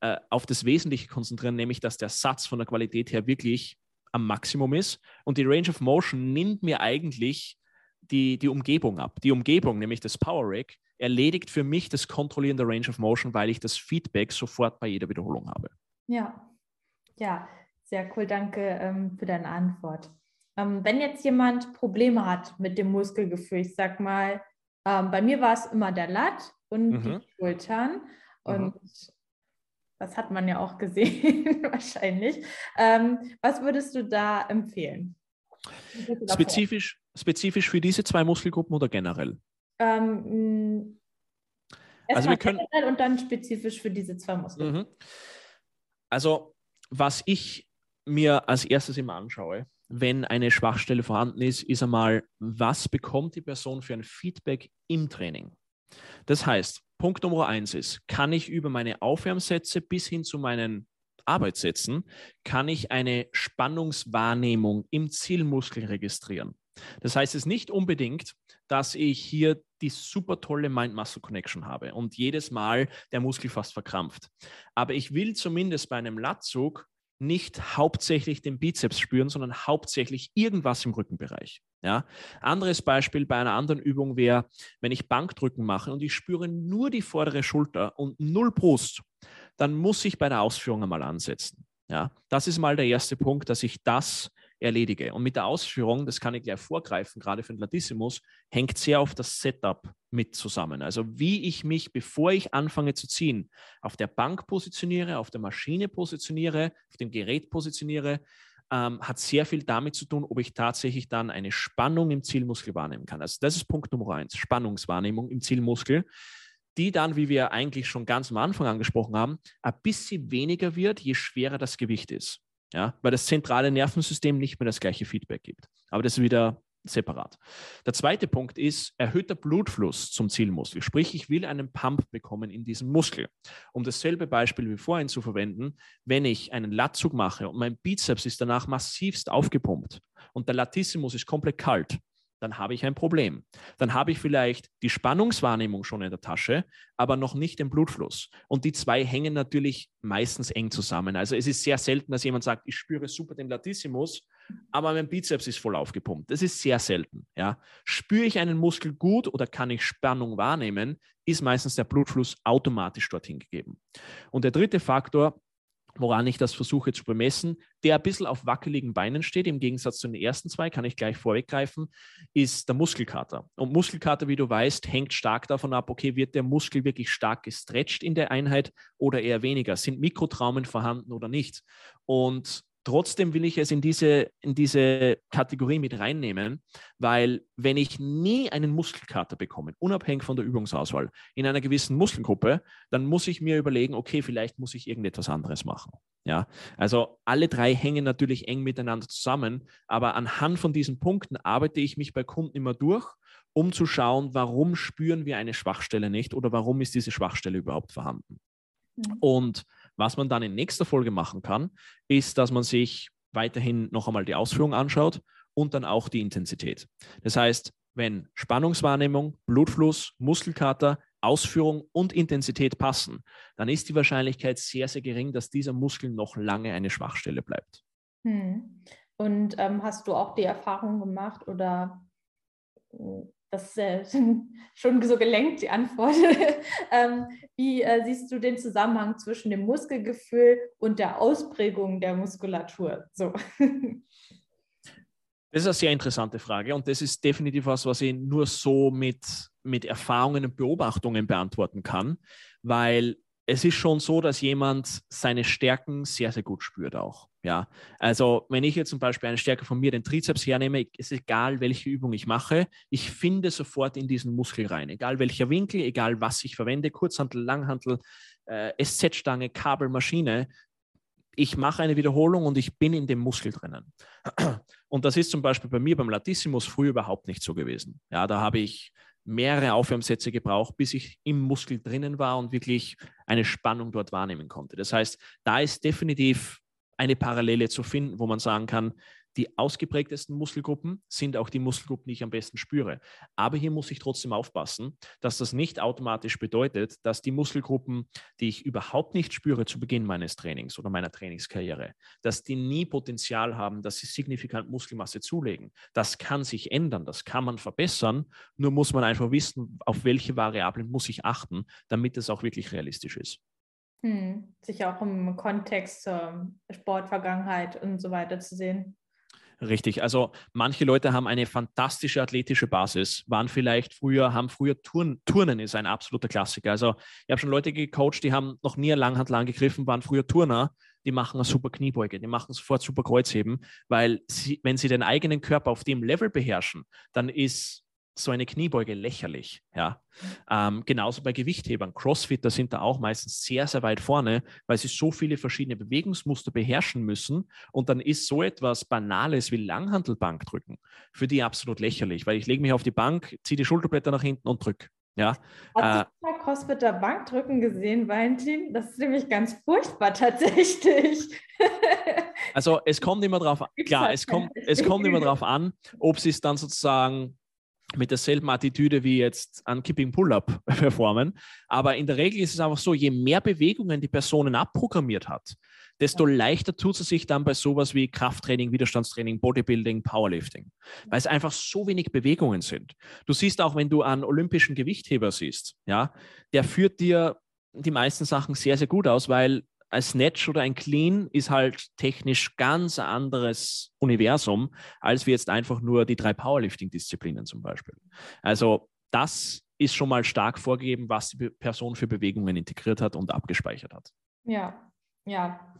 äh, auf das Wesentliche konzentrieren, nämlich dass der Satz von der Qualität her wirklich am Maximum ist. Und die Range of Motion nimmt mir eigentlich die, die Umgebung ab. Die Umgebung, nämlich das Power Rack, erledigt für mich das Kontrollieren der Range of Motion, weil ich das Feedback sofort bei jeder Wiederholung habe. Ja, ja, sehr cool. Danke ähm, für deine Antwort. Ähm, wenn jetzt jemand Probleme hat mit dem Muskelgefühl, ich sag mal, ähm, bei mir war es immer der Lat und mhm. die Schultern. Und mhm. das hat man ja auch gesehen, wahrscheinlich. Ähm, was würdest du da empfehlen? Spezifisch, spezifisch für diese zwei Muskelgruppen oder generell? Ähm, also wir können und dann spezifisch für diese zwei Muskeln. Mhm. Also was ich mir als erstes immer anschaue, wenn eine Schwachstelle vorhanden ist, ist einmal, was bekommt die Person für ein Feedback im Training? Das heißt, Punkt Nummer eins ist, kann ich über meine Aufwärmsätze bis hin zu meinen Arbeitssätzen, kann ich eine Spannungswahrnehmung im Zielmuskel registrieren. Das heißt es ist nicht unbedingt, dass ich hier die super tolle Mind-Muscle-Connection habe und jedes Mal der Muskel fast verkrampft. Aber ich will zumindest bei einem Latzug nicht hauptsächlich den Bizeps spüren, sondern hauptsächlich irgendwas im Rückenbereich. Ja? Anderes Beispiel bei einer anderen Übung wäre, wenn ich Bankdrücken mache und ich spüre nur die vordere Schulter und null Brust, dann muss ich bei der Ausführung einmal ansetzen. Ja? Das ist mal der erste Punkt, dass ich das erledige. Und mit der Ausführung, das kann ich gleich vorgreifen, gerade für den Latissimus, hängt sehr auf das Setup mit zusammen. Also wie ich mich, bevor ich anfange zu ziehen, auf der Bank positioniere, auf der Maschine positioniere, auf dem Gerät positioniere, ähm, hat sehr viel damit zu tun, ob ich tatsächlich dann eine Spannung im Zielmuskel wahrnehmen kann. Also das ist Punkt Nummer eins, Spannungswahrnehmung im Zielmuskel die dann, wie wir eigentlich schon ganz am Anfang angesprochen haben, ein bisschen weniger wird, je schwerer das Gewicht ist ja, weil das zentrale Nervensystem nicht mehr das gleiche Feedback gibt. Aber das ist wieder separat. Der zweite Punkt ist erhöhter Blutfluss zum Zielmuskel. Sprich, ich will einen Pump bekommen in diesem Muskel. Um dasselbe Beispiel wie vorhin zu verwenden, wenn ich einen Latzug mache und mein Bizeps ist danach massivst aufgepumpt und der Latissimus ist komplett kalt, dann habe ich ein Problem. Dann habe ich vielleicht die Spannungswahrnehmung schon in der Tasche, aber noch nicht den Blutfluss. Und die zwei hängen natürlich meistens eng zusammen. Also es ist sehr selten, dass jemand sagt, ich spüre super den Latissimus, aber mein Bizeps ist voll aufgepumpt. Das ist sehr selten. Ja. Spüre ich einen Muskel gut oder kann ich Spannung wahrnehmen, ist meistens der Blutfluss automatisch dorthin gegeben. Und der dritte Faktor, woran ich das versuche zu bemessen, der ein bisschen auf wackeligen Beinen steht, im Gegensatz zu den ersten zwei, kann ich gleich vorweggreifen, ist der Muskelkater. Und Muskelkater, wie du weißt, hängt stark davon ab, okay, wird der Muskel wirklich stark gestretcht in der Einheit oder eher weniger? Sind Mikrotraumen vorhanden oder nicht? Und Trotzdem will ich es in diese, in diese Kategorie mit reinnehmen, weil wenn ich nie einen Muskelkater bekomme, unabhängig von der Übungsauswahl, in einer gewissen Muskelgruppe, dann muss ich mir überlegen, okay, vielleicht muss ich irgendetwas anderes machen. Ja, also alle drei hängen natürlich eng miteinander zusammen, aber anhand von diesen Punkten arbeite ich mich bei Kunden immer durch, um zu schauen, warum spüren wir eine Schwachstelle nicht oder warum ist diese Schwachstelle überhaupt vorhanden. Mhm. Und was man dann in nächster Folge machen kann, ist, dass man sich weiterhin noch einmal die Ausführung anschaut und dann auch die Intensität. Das heißt, wenn Spannungswahrnehmung, Blutfluss, Muskelkater, Ausführung und Intensität passen, dann ist die Wahrscheinlichkeit sehr, sehr gering, dass dieser Muskel noch lange eine Schwachstelle bleibt. Hm. Und ähm, hast du auch die Erfahrung gemacht oder das ist äh, schon so gelenkt, die Antwort. ähm, wie äh, siehst du den Zusammenhang zwischen dem Muskelgefühl und der Ausprägung der Muskulatur? So. Das ist eine sehr interessante Frage und das ist definitiv was, was ich nur so mit, mit Erfahrungen und Beobachtungen beantworten kann, weil es ist schon so, dass jemand seine Stärken sehr, sehr gut spürt auch. Ja, also wenn ich jetzt zum Beispiel eine Stärke von mir, den Trizeps hernehme, ist egal, welche Übung ich mache, ich finde sofort in diesen Muskel rein. Egal welcher Winkel, egal was ich verwende, Kurzhantel, Langhantel, äh, SZ-Stange, Kabel, Maschine. Ich mache eine Wiederholung und ich bin in dem Muskel drinnen. Und das ist zum Beispiel bei mir beim Latissimus früher überhaupt nicht so gewesen. Ja, da habe ich mehrere Aufwärmsätze gebraucht, bis ich im Muskel drinnen war und wirklich eine Spannung dort wahrnehmen konnte. Das heißt, da ist definitiv eine Parallele zu finden, wo man sagen kann, die ausgeprägtesten Muskelgruppen sind auch die Muskelgruppen, die ich am besten spüre. Aber hier muss ich trotzdem aufpassen, dass das nicht automatisch bedeutet, dass die Muskelgruppen, die ich überhaupt nicht spüre zu Beginn meines Trainings oder meiner Trainingskarriere, dass die nie Potenzial haben, dass sie signifikant Muskelmasse zulegen. Das kann sich ändern, das kann man verbessern. Nur muss man einfach wissen, auf welche Variablen muss ich achten, damit es auch wirklich realistisch ist. Hm, sich auch im Kontext zur Sportvergangenheit und so weiter zu sehen. Richtig. Also manche Leute haben eine fantastische athletische Basis, waren vielleicht früher, haben früher Turn, Turnen ist ein absoluter Klassiker. Also ich habe schon Leute gecoacht, die haben noch nie Langhandel angegriffen, waren früher Turner, die machen eine super Kniebeuge, die machen sofort super Kreuzheben, weil sie, wenn sie den eigenen Körper auf dem Level beherrschen, dann ist so eine Kniebeuge lächerlich. Ja. Ähm, genauso bei Gewichthebern. Crossfitter sind da auch meistens sehr, sehr weit vorne, weil sie so viele verschiedene Bewegungsmuster beherrschen müssen. Und dann ist so etwas Banales wie Langhantelbankdrücken für die absolut lächerlich, weil ich lege mich auf die Bank, ziehe die Schulterblätter nach hinten und drücke. Ja. Hast äh, du mal Crossfitter Bankdrücken gesehen, Valentin? Das ist nämlich ganz furchtbar tatsächlich. also es kommt immer darauf an, klar, es kommt, es kommt immer darauf an, ob sie es dann sozusagen mit derselben Attitüde wie jetzt an Kipping Pull-Up performen. Aber in der Regel ist es einfach so, je mehr Bewegungen die Personen abprogrammiert hat, desto leichter tut sie sich dann bei sowas wie Krafttraining, Widerstandstraining, Bodybuilding, Powerlifting, weil es einfach so wenig Bewegungen sind. Du siehst auch, wenn du einen olympischen Gewichtheber siehst, ja, der führt dir die meisten Sachen sehr, sehr gut aus, weil ein Snatch oder ein Clean ist halt technisch ganz anderes Universum, als wir jetzt einfach nur die drei Powerlifting-Disziplinen zum Beispiel. Also das ist schon mal stark vorgegeben, was die Person für Bewegungen integriert hat und abgespeichert hat. Ja, ja,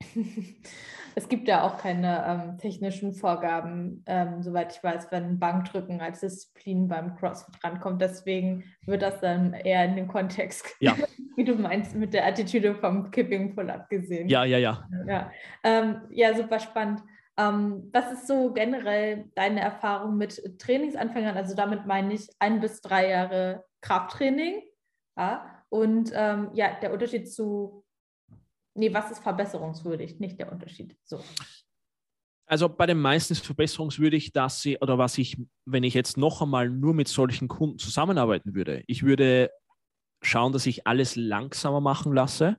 es gibt ja auch keine ähm, technischen Vorgaben, ähm, soweit ich weiß, wenn Bankdrücken als Disziplin beim CrossFit rankommt. Deswegen wird das dann eher in den Kontext, ja. wie du meinst, mit der Attitüde vom Kipping Pull-Up gesehen. Ja, ja, ja. Ja, ähm, ja super spannend. Ähm, was ist so generell deine Erfahrung mit Trainingsanfängern? Also damit meine ich ein bis drei Jahre Krafttraining. Ja? Und ähm, ja, der Unterschied zu nee, was ist verbesserungswürdig, nicht der Unterschied. So. Also bei den meisten ist verbesserungswürdig, dass sie, oder was ich, wenn ich jetzt noch einmal nur mit solchen Kunden zusammenarbeiten würde, ich würde schauen, dass ich alles langsamer machen lasse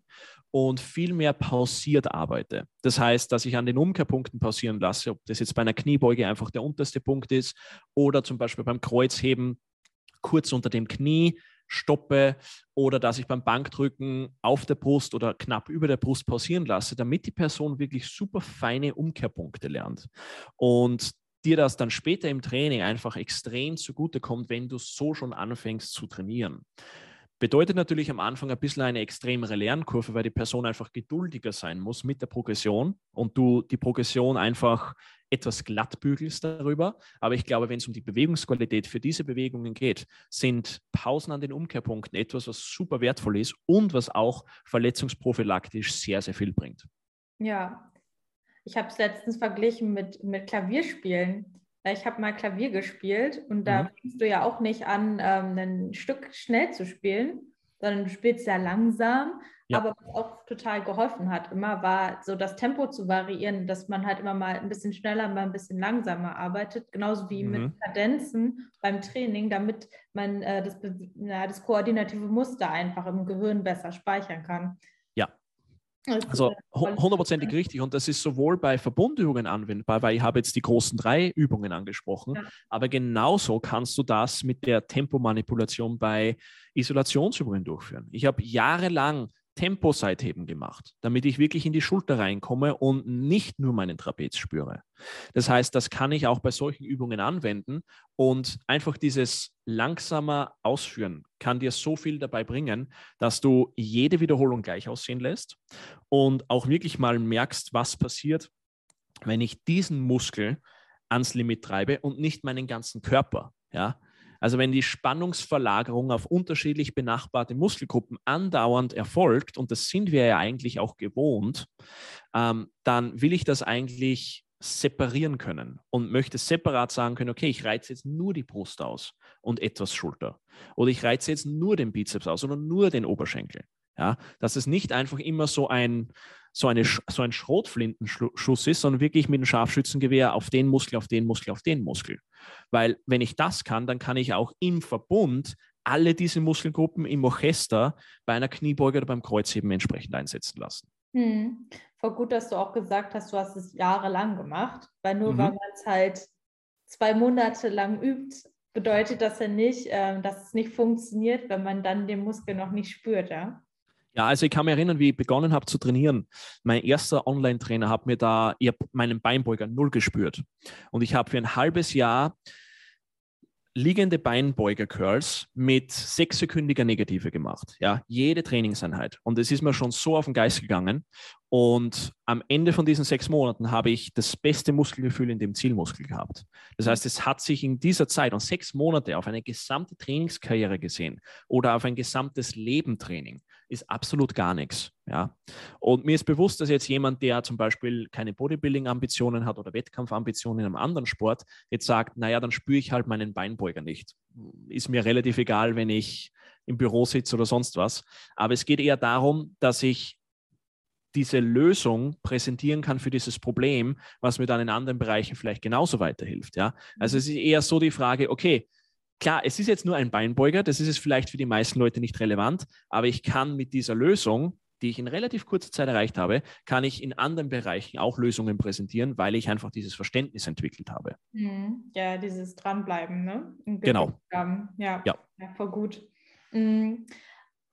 und viel mehr pausiert arbeite. Das heißt, dass ich an den Umkehrpunkten pausieren lasse, ob das jetzt bei einer Kniebeuge einfach der unterste Punkt ist oder zum Beispiel beim Kreuzheben kurz unter dem Knie stoppe oder dass ich beim Bankdrücken auf der Brust oder knapp über der Brust pausieren lasse, damit die Person wirklich super feine Umkehrpunkte lernt. Und dir das dann später im Training einfach extrem zugutekommt, wenn du so schon anfängst zu trainieren. Bedeutet natürlich am Anfang ein bisschen eine extremere Lernkurve, weil die Person einfach geduldiger sein muss mit der Progression und du die Progression einfach etwas glatt bügelst darüber. Aber ich glaube, wenn es um die Bewegungsqualität für diese Bewegungen geht, sind Pausen an den Umkehrpunkten etwas, was super wertvoll ist und was auch verletzungsprophylaktisch sehr, sehr viel bringt. Ja, ich habe es letztens verglichen mit, mit Klavierspielen. Ich habe mal Klavier gespielt und da mhm. fängst du ja auch nicht an, ähm, ein Stück schnell zu spielen, sondern du spielst sehr langsam. Ja. Aber was auch total geholfen hat, immer war so das Tempo zu variieren, dass man halt immer mal ein bisschen schneller, mal ein bisschen langsamer arbeitet, genauso wie mhm. mit Kadenzen beim Training, damit man äh, das, na, das koordinative Muster einfach im Gehirn besser speichern kann. Also hundertprozentig richtig. Und das ist sowohl bei Verbundübungen anwendbar, weil ich habe jetzt die großen drei Übungen angesprochen, ja. aber genauso kannst du das mit der Tempomanipulation bei Isolationsübungen durchführen. Ich habe jahrelang Tempo-Seitheben gemacht, damit ich wirklich in die Schulter reinkomme und nicht nur meinen Trapez spüre. Das heißt, das kann ich auch bei solchen Übungen anwenden und einfach dieses langsamer Ausführen kann dir so viel dabei bringen, dass du jede Wiederholung gleich aussehen lässt und auch wirklich mal merkst, was passiert, wenn ich diesen Muskel ans Limit treibe und nicht meinen ganzen Körper. Ja, also wenn die Spannungsverlagerung auf unterschiedlich benachbarte Muskelgruppen andauernd erfolgt, und das sind wir ja eigentlich auch gewohnt, ähm, dann will ich das eigentlich separieren können und möchte separat sagen können, okay, ich reize jetzt nur die Brust aus und etwas Schulter. Oder ich reize jetzt nur den Bizeps aus oder nur den Oberschenkel. Ja, dass es nicht einfach immer so ein, so, eine, so ein Schrotflintenschuss ist, sondern wirklich mit einem Scharfschützengewehr auf den Muskel, auf den Muskel, auf den Muskel. Weil wenn ich das kann, dann kann ich auch im Verbund alle diese Muskelgruppen im Orchester bei einer Kniebeuge oder beim Kreuzheben entsprechend einsetzen lassen. Hm. Voll gut, dass du auch gesagt hast, du hast es jahrelang gemacht, weil nur mhm. weil man es halt zwei Monate lang übt, bedeutet das ja nicht, äh, dass es nicht funktioniert, wenn man dann den Muskel noch nicht spürt, ja? Ja, also ich kann mich erinnern, wie ich begonnen habe zu trainieren. Mein erster Online-Trainer hat mir da, ich habe meinen Beinbeuger null gespürt. Und ich habe für ein halbes Jahr liegende Beinbeuger-Curls mit sechssekündiger Negative gemacht. Ja, jede Trainingseinheit. Und es ist mir schon so auf den Geist gegangen. Und am Ende von diesen sechs Monaten habe ich das beste Muskelgefühl in dem Zielmuskel gehabt. Das heißt, es hat sich in dieser Zeit und sechs Monate auf eine gesamte Trainingskarriere gesehen oder auf ein gesamtes Lebentraining ist absolut gar nichts. Ja? Und mir ist bewusst, dass jetzt jemand, der zum Beispiel keine Bodybuilding-Ambitionen hat oder Wettkampfambitionen in einem anderen Sport, jetzt sagt, naja, dann spüre ich halt meinen Beinbeuger nicht. Ist mir relativ egal, wenn ich im Büro sitze oder sonst was. Aber es geht eher darum, dass ich diese Lösung präsentieren kann für dieses Problem, was mir dann in anderen Bereichen vielleicht genauso weiterhilft. Ja? Also es ist eher so die Frage, okay, Klar, es ist jetzt nur ein Beinbeuger, das ist es vielleicht für die meisten Leute nicht relevant, aber ich kann mit dieser Lösung, die ich in relativ kurzer Zeit erreicht habe, kann ich in anderen Bereichen auch Lösungen präsentieren, weil ich einfach dieses Verständnis entwickelt habe. Mhm. Ja, dieses Dranbleiben, ne? Genau. Ja, ja. ja, voll gut. Mhm.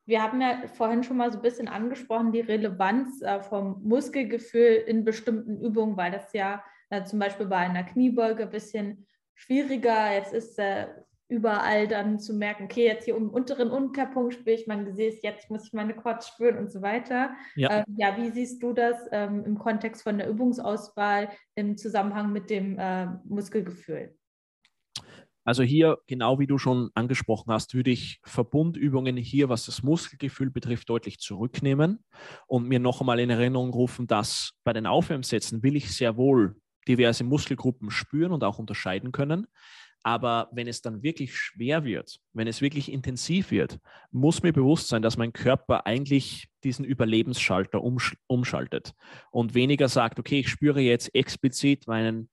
Wir haben ja vorhin schon mal so ein bisschen angesprochen, die Relevanz äh, vom Muskelgefühl in bestimmten Übungen, weil das ja äh, zum Beispiel bei einer Kniebeuge ein bisschen schwieriger. Jetzt ist äh, überall dann zu merken, okay, jetzt hier im unteren Unterpunkt spüre ich mein Gesäß, jetzt muss ich meine Quads spüren und so weiter. Ja, ähm, ja wie siehst du das ähm, im Kontext von der Übungsauswahl im Zusammenhang mit dem äh, Muskelgefühl? Also hier, genau wie du schon angesprochen hast, würde ich Verbundübungen hier, was das Muskelgefühl betrifft, deutlich zurücknehmen und mir noch einmal in Erinnerung rufen, dass bei den Aufwärmsätzen will ich sehr wohl diverse Muskelgruppen spüren und auch unterscheiden können. Aber wenn es dann wirklich schwer wird, wenn es wirklich intensiv wird, muss mir bewusst sein, dass mein Körper eigentlich diesen Überlebensschalter umsch umschaltet und weniger sagt, okay, ich spüre jetzt explizit meinen,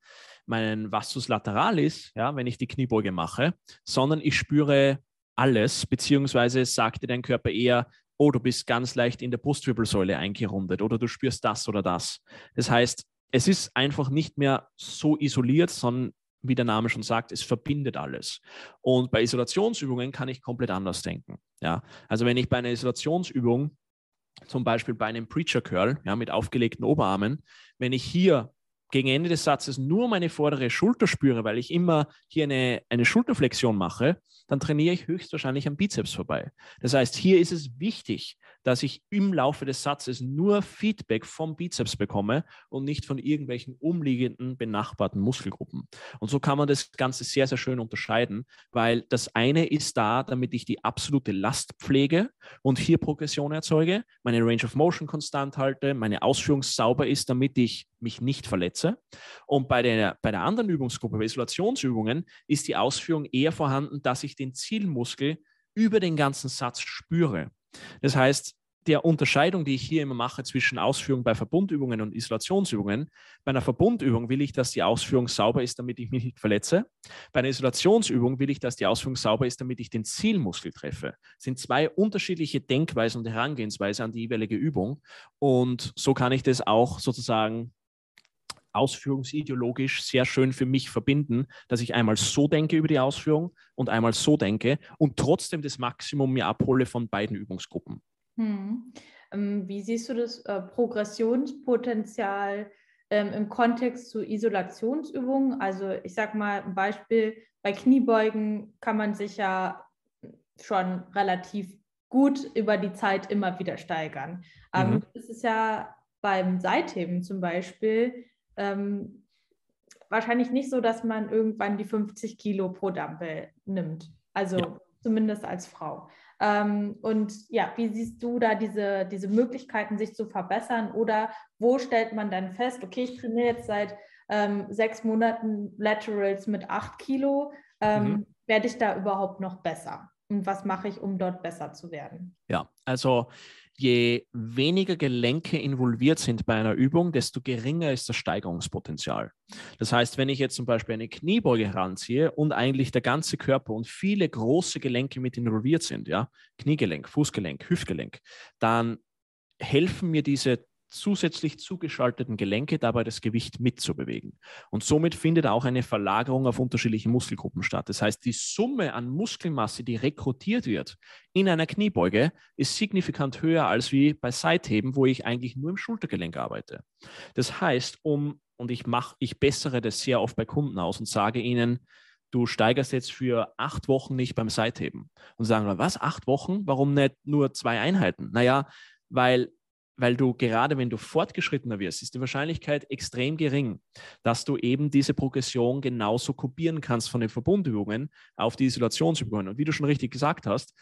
meinen Vastus lateralis, ja, wenn ich die Kniebeuge mache, sondern ich spüre alles, beziehungsweise sagte dein Körper eher, oh, du bist ganz leicht in der Brustwirbelsäule eingerundet oder du spürst das oder das. Das heißt, es ist einfach nicht mehr so isoliert, sondern wie der Name schon sagt, es verbindet alles. Und bei Isolationsübungen kann ich komplett anders denken. Ja? Also wenn ich bei einer Isolationsübung, zum Beispiel bei einem Preacher Curl ja, mit aufgelegten Oberarmen, wenn ich hier gegen Ende des Satzes nur meine vordere Schulter spüre, weil ich immer hier eine, eine Schulterflexion mache, dann trainiere ich höchstwahrscheinlich am Bizeps vorbei. Das heißt, hier ist es wichtig, dass ich im Laufe des Satzes nur Feedback vom Bizeps bekomme und nicht von irgendwelchen umliegenden benachbarten Muskelgruppen. Und so kann man das Ganze sehr, sehr schön unterscheiden, weil das eine ist da, damit ich die absolute Last pflege und hier Progression erzeuge, meine Range of Motion konstant halte, meine Ausführung sauber ist, damit ich mich nicht verletze. Und bei der, bei der anderen Übungsgruppe, bei Isolationsübungen, ist die Ausführung eher vorhanden, dass ich den Zielmuskel über den ganzen Satz spüre. Das heißt, der Unterscheidung, die ich hier immer mache zwischen Ausführung bei Verbundübungen und Isolationsübungen. Bei einer Verbundübung will ich, dass die Ausführung sauber ist, damit ich mich nicht verletze. Bei einer Isolationsübung will ich, dass die Ausführung sauber ist, damit ich den Zielmuskel treffe. Das sind zwei unterschiedliche Denkweisen und Herangehensweise an die jeweilige Übung. Und so kann ich das auch sozusagen ausführungsideologisch sehr schön für mich verbinden, dass ich einmal so denke über die Ausführung und einmal so denke und trotzdem das Maximum mir abhole von beiden Übungsgruppen. Hm. Ähm, wie siehst du das äh, Progressionspotenzial ähm, im Kontext zu Isolationsübungen? Also ich sage mal ein Beispiel, bei Kniebeugen kann man sich ja schon relativ gut über die Zeit immer wieder steigern. Ähm, mhm. es ist ja beim Seitheben zum Beispiel ähm, wahrscheinlich nicht so, dass man irgendwann die 50 Kilo pro Dumbbell nimmt. Also ja. zumindest als Frau. Ähm, und ja, wie siehst du da diese, diese Möglichkeiten, sich zu verbessern? Oder wo stellt man dann fest, okay, ich trainiere jetzt seit ähm, sechs Monaten Laterals mit acht Kilo. Ähm, mhm. Werde ich da überhaupt noch besser? Und was mache ich, um dort besser zu werden? Ja, also je weniger Gelenke involviert sind bei einer Übung, desto geringer ist das Steigerungspotenzial. Das heißt, wenn ich jetzt zum Beispiel eine Kniebeuge heranziehe und eigentlich der ganze Körper und viele große Gelenke mit involviert sind, ja, Kniegelenk, Fußgelenk, Hüftgelenk, dann helfen mir diese zusätzlich zugeschalteten Gelenke dabei das Gewicht mitzubewegen. Und somit findet auch eine Verlagerung auf unterschiedliche Muskelgruppen statt. Das heißt, die Summe an Muskelmasse, die rekrutiert wird in einer Kniebeuge, ist signifikant höher als wie bei Seitheben, wo ich eigentlich nur im Schultergelenk arbeite. Das heißt, um, und ich mache, ich bessere das sehr oft bei Kunden aus und sage ihnen, du steigerst jetzt für acht Wochen nicht beim Seitheben. Und sagen, was, acht Wochen? Warum nicht nur zwei Einheiten? Naja, weil weil du gerade wenn du fortgeschrittener wirst, ist die Wahrscheinlichkeit extrem gering, dass du eben diese Progression genauso kopieren kannst von den Verbundübungen auf die Isolationsübungen. Und wie du schon richtig gesagt hast,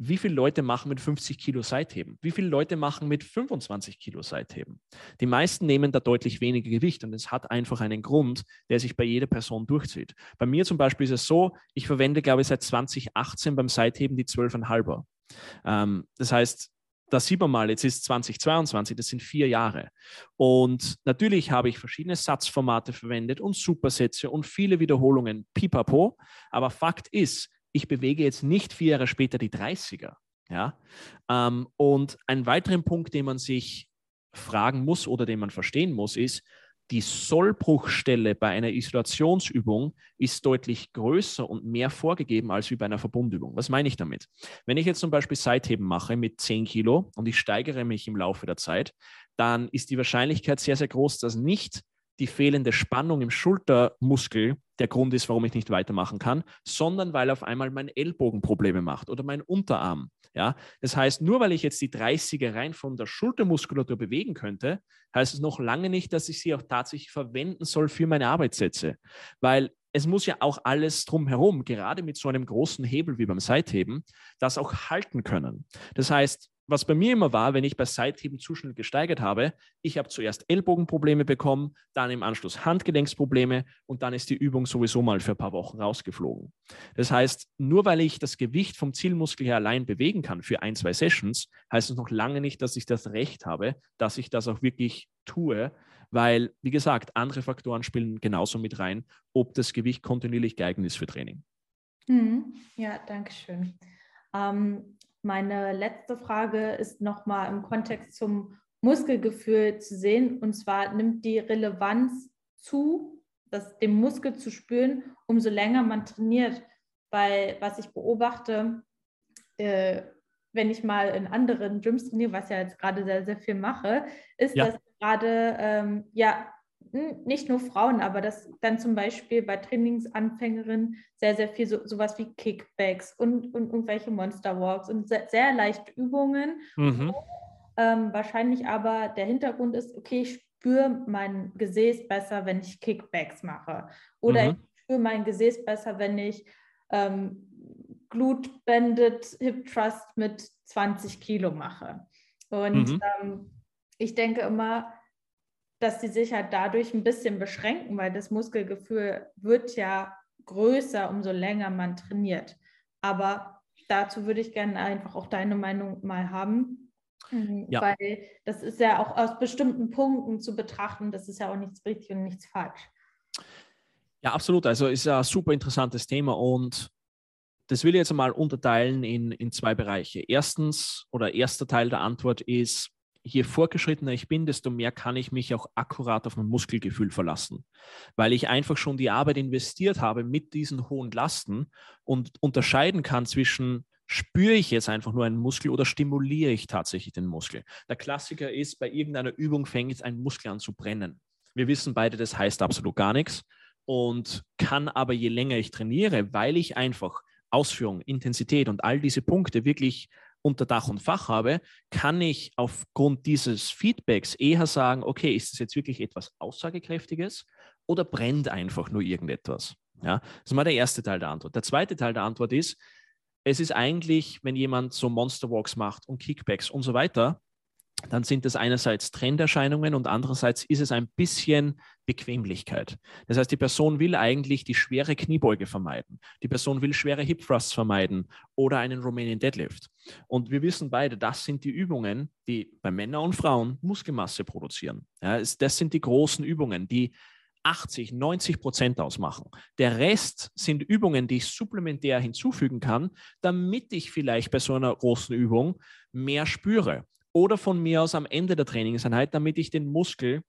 wie viele Leute machen mit 50 Kilo Seitheben? Wie viele Leute machen mit 25 Kilo Seitheben? Die meisten nehmen da deutlich weniger Gewicht und es hat einfach einen Grund, der sich bei jeder Person durchzieht. Bei mir zum Beispiel ist es so, ich verwende, glaube ich, seit 2018 beim Seitheben die 12,5er. Ähm, das heißt, da sieht man mal, jetzt ist 2022, das sind vier Jahre. Und natürlich habe ich verschiedene Satzformate verwendet und Supersätze und viele Wiederholungen, pipapo. Aber Fakt ist, ich bewege jetzt nicht vier Jahre später die 30er. Ja? Ähm, und ein weiterer Punkt, den man sich fragen muss oder den man verstehen muss, ist, die Sollbruchstelle bei einer Isolationsübung ist deutlich größer und mehr vorgegeben als wie bei einer Verbundübung. Was meine ich damit? Wenn ich jetzt zum Beispiel Seitheben mache mit 10 Kilo und ich steigere mich im Laufe der Zeit, dann ist die Wahrscheinlichkeit sehr, sehr groß, dass nicht die fehlende Spannung im Schultermuskel der Grund ist, warum ich nicht weitermachen kann, sondern weil auf einmal mein Ellbogen Probleme macht oder mein Unterarm. Ja? Das heißt, nur weil ich jetzt die 30er rein von der Schultermuskulatur bewegen könnte, heißt es noch lange nicht, dass ich sie auch tatsächlich verwenden soll für meine Arbeitssätze. Weil es muss ja auch alles drumherum, gerade mit so einem großen Hebel wie beim Seitheben, das auch halten können. Das heißt, was bei mir immer war, wenn ich bei Seitheben zu schnell gesteigert habe, ich habe zuerst Ellbogenprobleme bekommen, dann im Anschluss Handgelenksprobleme und dann ist die Übung sowieso mal für ein paar Wochen rausgeflogen. Das heißt, nur weil ich das Gewicht vom Zielmuskel her allein bewegen kann für ein, zwei Sessions, heißt es noch lange nicht, dass ich das Recht habe, dass ich das auch wirklich tue, weil, wie gesagt, andere Faktoren spielen genauso mit rein, ob das Gewicht kontinuierlich geeignet ist für Training. Mhm. Ja, danke schön. Ähm, meine letzte Frage ist nochmal im Kontext zum Muskelgefühl zu sehen. Und zwar nimmt die Relevanz zu, das, den Muskel zu spüren, umso länger man trainiert. Weil was ich beobachte, äh, wenn ich mal in anderen Gyms trainiere, was ja jetzt gerade sehr, sehr viel mache, ist, ja. dass gerade ähm, ja nicht nur Frauen, aber dass dann zum Beispiel bei Trainingsanfängerinnen sehr, sehr viel so, sowas wie Kickbacks und, und irgendwelche Monsterwalks und sehr, sehr leichte Übungen. Mhm. Ähm, wahrscheinlich aber der Hintergrund ist, okay, ich spüre mein Gesäß besser, wenn ich Kickbacks mache. Oder mhm. ich spüre mein Gesäß besser, wenn ich ähm, Banded Hip Thrust mit 20 Kilo mache. Und mhm. ähm, ich denke immer, dass die sich halt dadurch ein bisschen beschränken, weil das Muskelgefühl wird ja größer, umso länger man trainiert. Aber dazu würde ich gerne einfach auch deine Meinung mal haben. Mhm, ja. Weil das ist ja auch aus bestimmten Punkten zu betrachten, das ist ja auch nichts richtig und nichts falsch. Ja, absolut. Also ist ja ein super interessantes Thema und das will ich jetzt mal unterteilen in, in zwei Bereiche. Erstens oder erster Teil der Antwort ist, je fortgeschrittener ich bin, desto mehr kann ich mich auch akkurat auf mein Muskelgefühl verlassen, weil ich einfach schon die Arbeit investiert habe mit diesen hohen Lasten und unterscheiden kann zwischen spüre ich jetzt einfach nur einen Muskel oder stimuliere ich tatsächlich den Muskel? Der Klassiker ist, bei irgendeiner Übung fängt ein Muskel an zu brennen. Wir wissen beide, das heißt absolut gar nichts und kann aber je länger ich trainiere, weil ich einfach Ausführung, Intensität und all diese Punkte wirklich unter Dach und Fach habe, kann ich aufgrund dieses Feedbacks eher sagen, okay, ist das jetzt wirklich etwas Aussagekräftiges oder brennt einfach nur irgendetwas? Ja, das ist mal der erste Teil der Antwort. Der zweite Teil der Antwort ist, es ist eigentlich, wenn jemand so Monster Walks macht und Kickbacks und so weiter, dann sind es einerseits Trenderscheinungen und andererseits ist es ein bisschen Bequemlichkeit. Das heißt, die Person will eigentlich die schwere Kniebeuge vermeiden. Die Person will schwere Hip Thrusts vermeiden oder einen Romanian Deadlift. Und wir wissen beide, das sind die Übungen, die bei Männern und Frauen Muskelmasse produzieren. Ja, das sind die großen Übungen, die 80, 90 Prozent ausmachen. Der Rest sind Übungen, die ich supplementär hinzufügen kann, damit ich vielleicht bei so einer großen Übung mehr spüre oder von mir aus am Ende der Trainingseinheit, damit ich den Muskel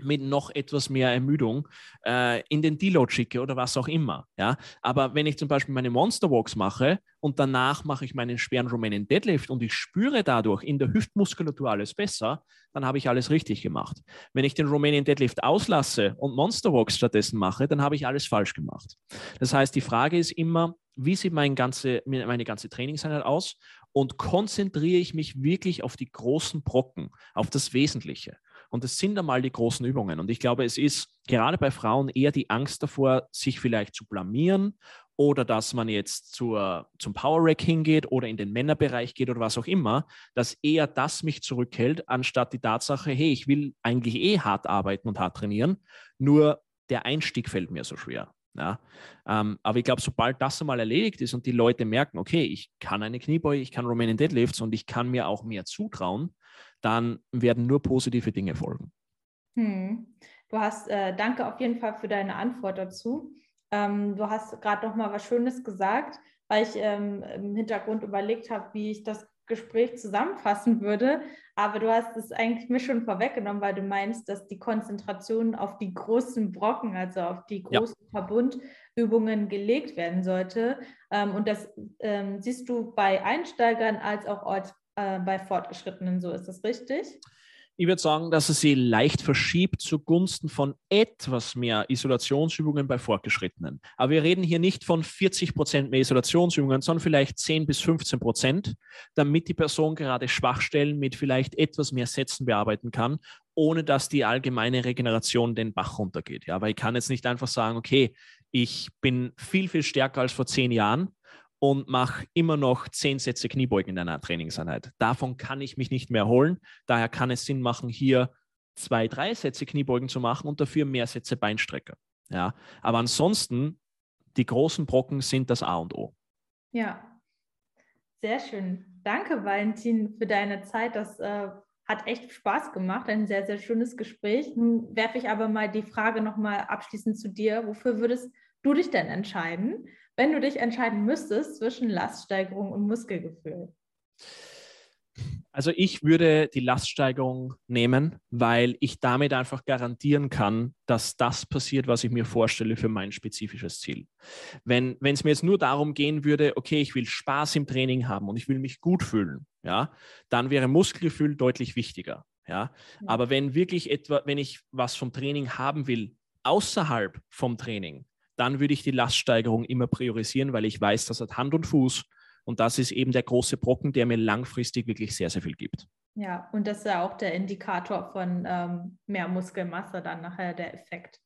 mit noch etwas mehr Ermüdung äh, in den Deload schicke oder was auch immer. Ja? Aber wenn ich zum Beispiel meine Monster Walks mache und danach mache ich meinen schweren Romanian Deadlift und ich spüre dadurch in der Hüftmuskulatur alles besser, dann habe ich alles richtig gemacht. Wenn ich den Romanian Deadlift auslasse und Monster Walks stattdessen mache, dann habe ich alles falsch gemacht. Das heißt, die Frage ist immer, wie sieht mein ganze, meine ganze Trainingseinheit aus und konzentriere ich mich wirklich auf die großen Brocken, auf das Wesentliche. Und das sind einmal die großen Übungen. Und ich glaube, es ist gerade bei Frauen eher die Angst davor, sich vielleicht zu blamieren oder dass man jetzt zur, zum Power Rack hingeht oder in den Männerbereich geht oder was auch immer, dass eher das mich zurückhält, anstatt die Tatsache, hey, ich will eigentlich eh hart arbeiten und hart trainieren, nur der Einstieg fällt mir so schwer. Ja, ähm, aber ich glaube, sobald das einmal erledigt ist und die Leute merken, okay, ich kann eine Kniebeuge, ich kann Romanian Deadlifts und ich kann mir auch mehr zutrauen, dann werden nur positive Dinge folgen. Hm. Du hast, äh, danke auf jeden Fall für deine Antwort dazu. Ähm, du hast gerade noch mal was Schönes gesagt, weil ich ähm, im Hintergrund überlegt habe, wie ich das Gespräch zusammenfassen würde. Aber du hast es eigentlich mir schon vorweggenommen, weil du meinst, dass die Konzentration auf die großen Brocken, also auf die großen ja. Verbundübungen gelegt werden sollte. Ähm, und das ähm, siehst du bei Einsteigern als auch äh, bei Fortgeschrittenen so. Ist das richtig? Ich würde sagen, dass es sie leicht verschiebt zugunsten von etwas mehr Isolationsübungen bei Fortgeschrittenen. Aber wir reden hier nicht von 40 Prozent mehr Isolationsübungen, sondern vielleicht 10 bis 15 Prozent, damit die Person gerade Schwachstellen mit vielleicht etwas mehr Sätzen bearbeiten kann, ohne dass die allgemeine Regeneration den Bach runtergeht. Ja, aber ich kann jetzt nicht einfach sagen, okay, ich bin viel, viel stärker als vor zehn Jahren und mache immer noch zehn Sätze Kniebeugen in einer Trainingseinheit. Davon kann ich mich nicht mehr erholen. Daher kann es Sinn machen, hier zwei, drei Sätze Kniebeugen zu machen und dafür mehr Sätze Beinstrecke. Ja, aber ansonsten, die großen Brocken sind das A und O. Ja, sehr schön. Danke, Valentin, für deine Zeit. Das äh, hat echt Spaß gemacht. Ein sehr, sehr schönes Gespräch. Nun werfe ich aber mal die Frage nochmal abschließend zu dir. Wofür würdest du dich denn entscheiden? wenn du dich entscheiden müsstest zwischen Laststeigerung und Muskelgefühl? Also ich würde die Laststeigerung nehmen, weil ich damit einfach garantieren kann, dass das passiert, was ich mir vorstelle für mein spezifisches Ziel. Wenn es mir jetzt nur darum gehen würde, okay, ich will Spaß im Training haben und ich will mich gut fühlen, ja, dann wäre Muskelgefühl deutlich wichtiger. Ja? Aber wenn wirklich etwa, wenn ich was vom Training haben will, außerhalb vom Training, dann würde ich die Laststeigerung immer priorisieren, weil ich weiß, das hat Hand und Fuß. Und das ist eben der große Brocken, der mir langfristig wirklich sehr, sehr viel gibt. Ja, und das ist ja auch der Indikator von ähm, mehr Muskelmasse, dann nachher der Effekt.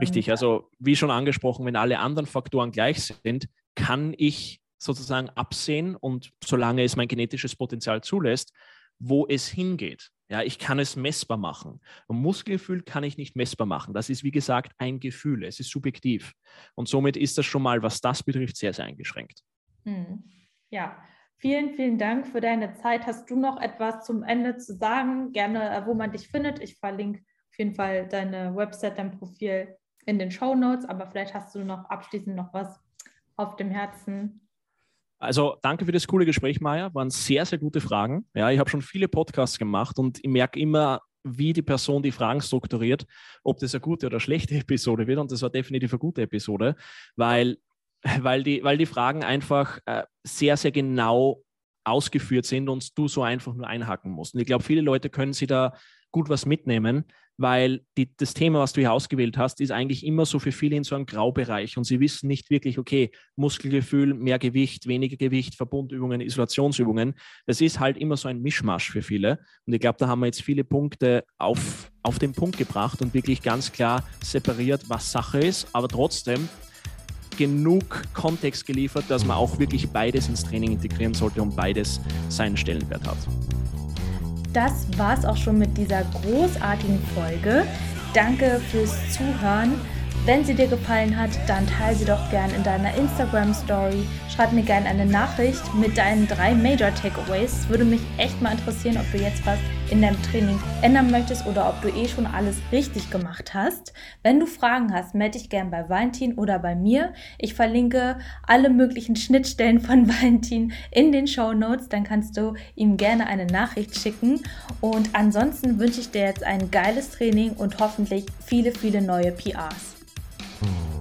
Richtig, also wie schon angesprochen, wenn alle anderen Faktoren gleich sind, kann ich sozusagen absehen und solange es mein genetisches Potenzial zulässt, wo es hingeht. Ja, ich kann es messbar machen. Und Muskelgefühl kann ich nicht messbar machen. Das ist, wie gesagt, ein Gefühl. Es ist subjektiv. Und somit ist das schon mal, was das betrifft, sehr, sehr eingeschränkt. Hm. Ja, vielen, vielen Dank für deine Zeit. Hast du noch etwas zum Ende zu sagen? Gerne, äh, wo man dich findet. Ich verlinke auf jeden Fall deine Website, dein Profil in den Show Notes. Aber vielleicht hast du noch abschließend noch was auf dem Herzen. Also danke für das coole Gespräch, Maja. Waren sehr, sehr gute Fragen. Ja, ich habe schon viele Podcasts gemacht und ich merke immer, wie die Person die Fragen strukturiert, ob das eine gute oder schlechte Episode wird. Und das war definitiv eine gute Episode, weil weil die, weil die Fragen einfach äh, sehr, sehr genau ausgeführt sind und du so einfach nur einhaken musst. Und ich glaube, viele Leute können sie da gut was mitnehmen, weil die, das Thema, was du hier ausgewählt hast, ist eigentlich immer so für viele in so einem Graubereich und sie wissen nicht wirklich, okay, Muskelgefühl, mehr Gewicht, weniger Gewicht, Verbundübungen, Isolationsübungen. Das ist halt immer so ein Mischmasch für viele. Und ich glaube, da haben wir jetzt viele Punkte auf, auf den Punkt gebracht und wirklich ganz klar separiert, was Sache ist, aber trotzdem genug Kontext geliefert, dass man auch wirklich beides ins Training integrieren sollte und beides seinen Stellenwert hat das war es auch schon mit dieser großartigen Folge. Danke fürs Zuhören. Wenn sie dir gefallen hat, dann teile sie doch gern in deiner Instagram Story. Schreib mir gerne eine Nachricht mit deinen drei Major Takeaways. Würde mich echt mal interessieren, ob du jetzt was in deinem Training ändern möchtest oder ob du eh schon alles richtig gemacht hast. Wenn du Fragen hast, melde dich gern bei Valentin oder bei mir. Ich verlinke alle möglichen Schnittstellen von Valentin in den Show Notes. Dann kannst du ihm gerne eine Nachricht schicken. Und ansonsten wünsche ich dir jetzt ein geiles Training und hoffentlich viele, viele neue PRs. Hmm.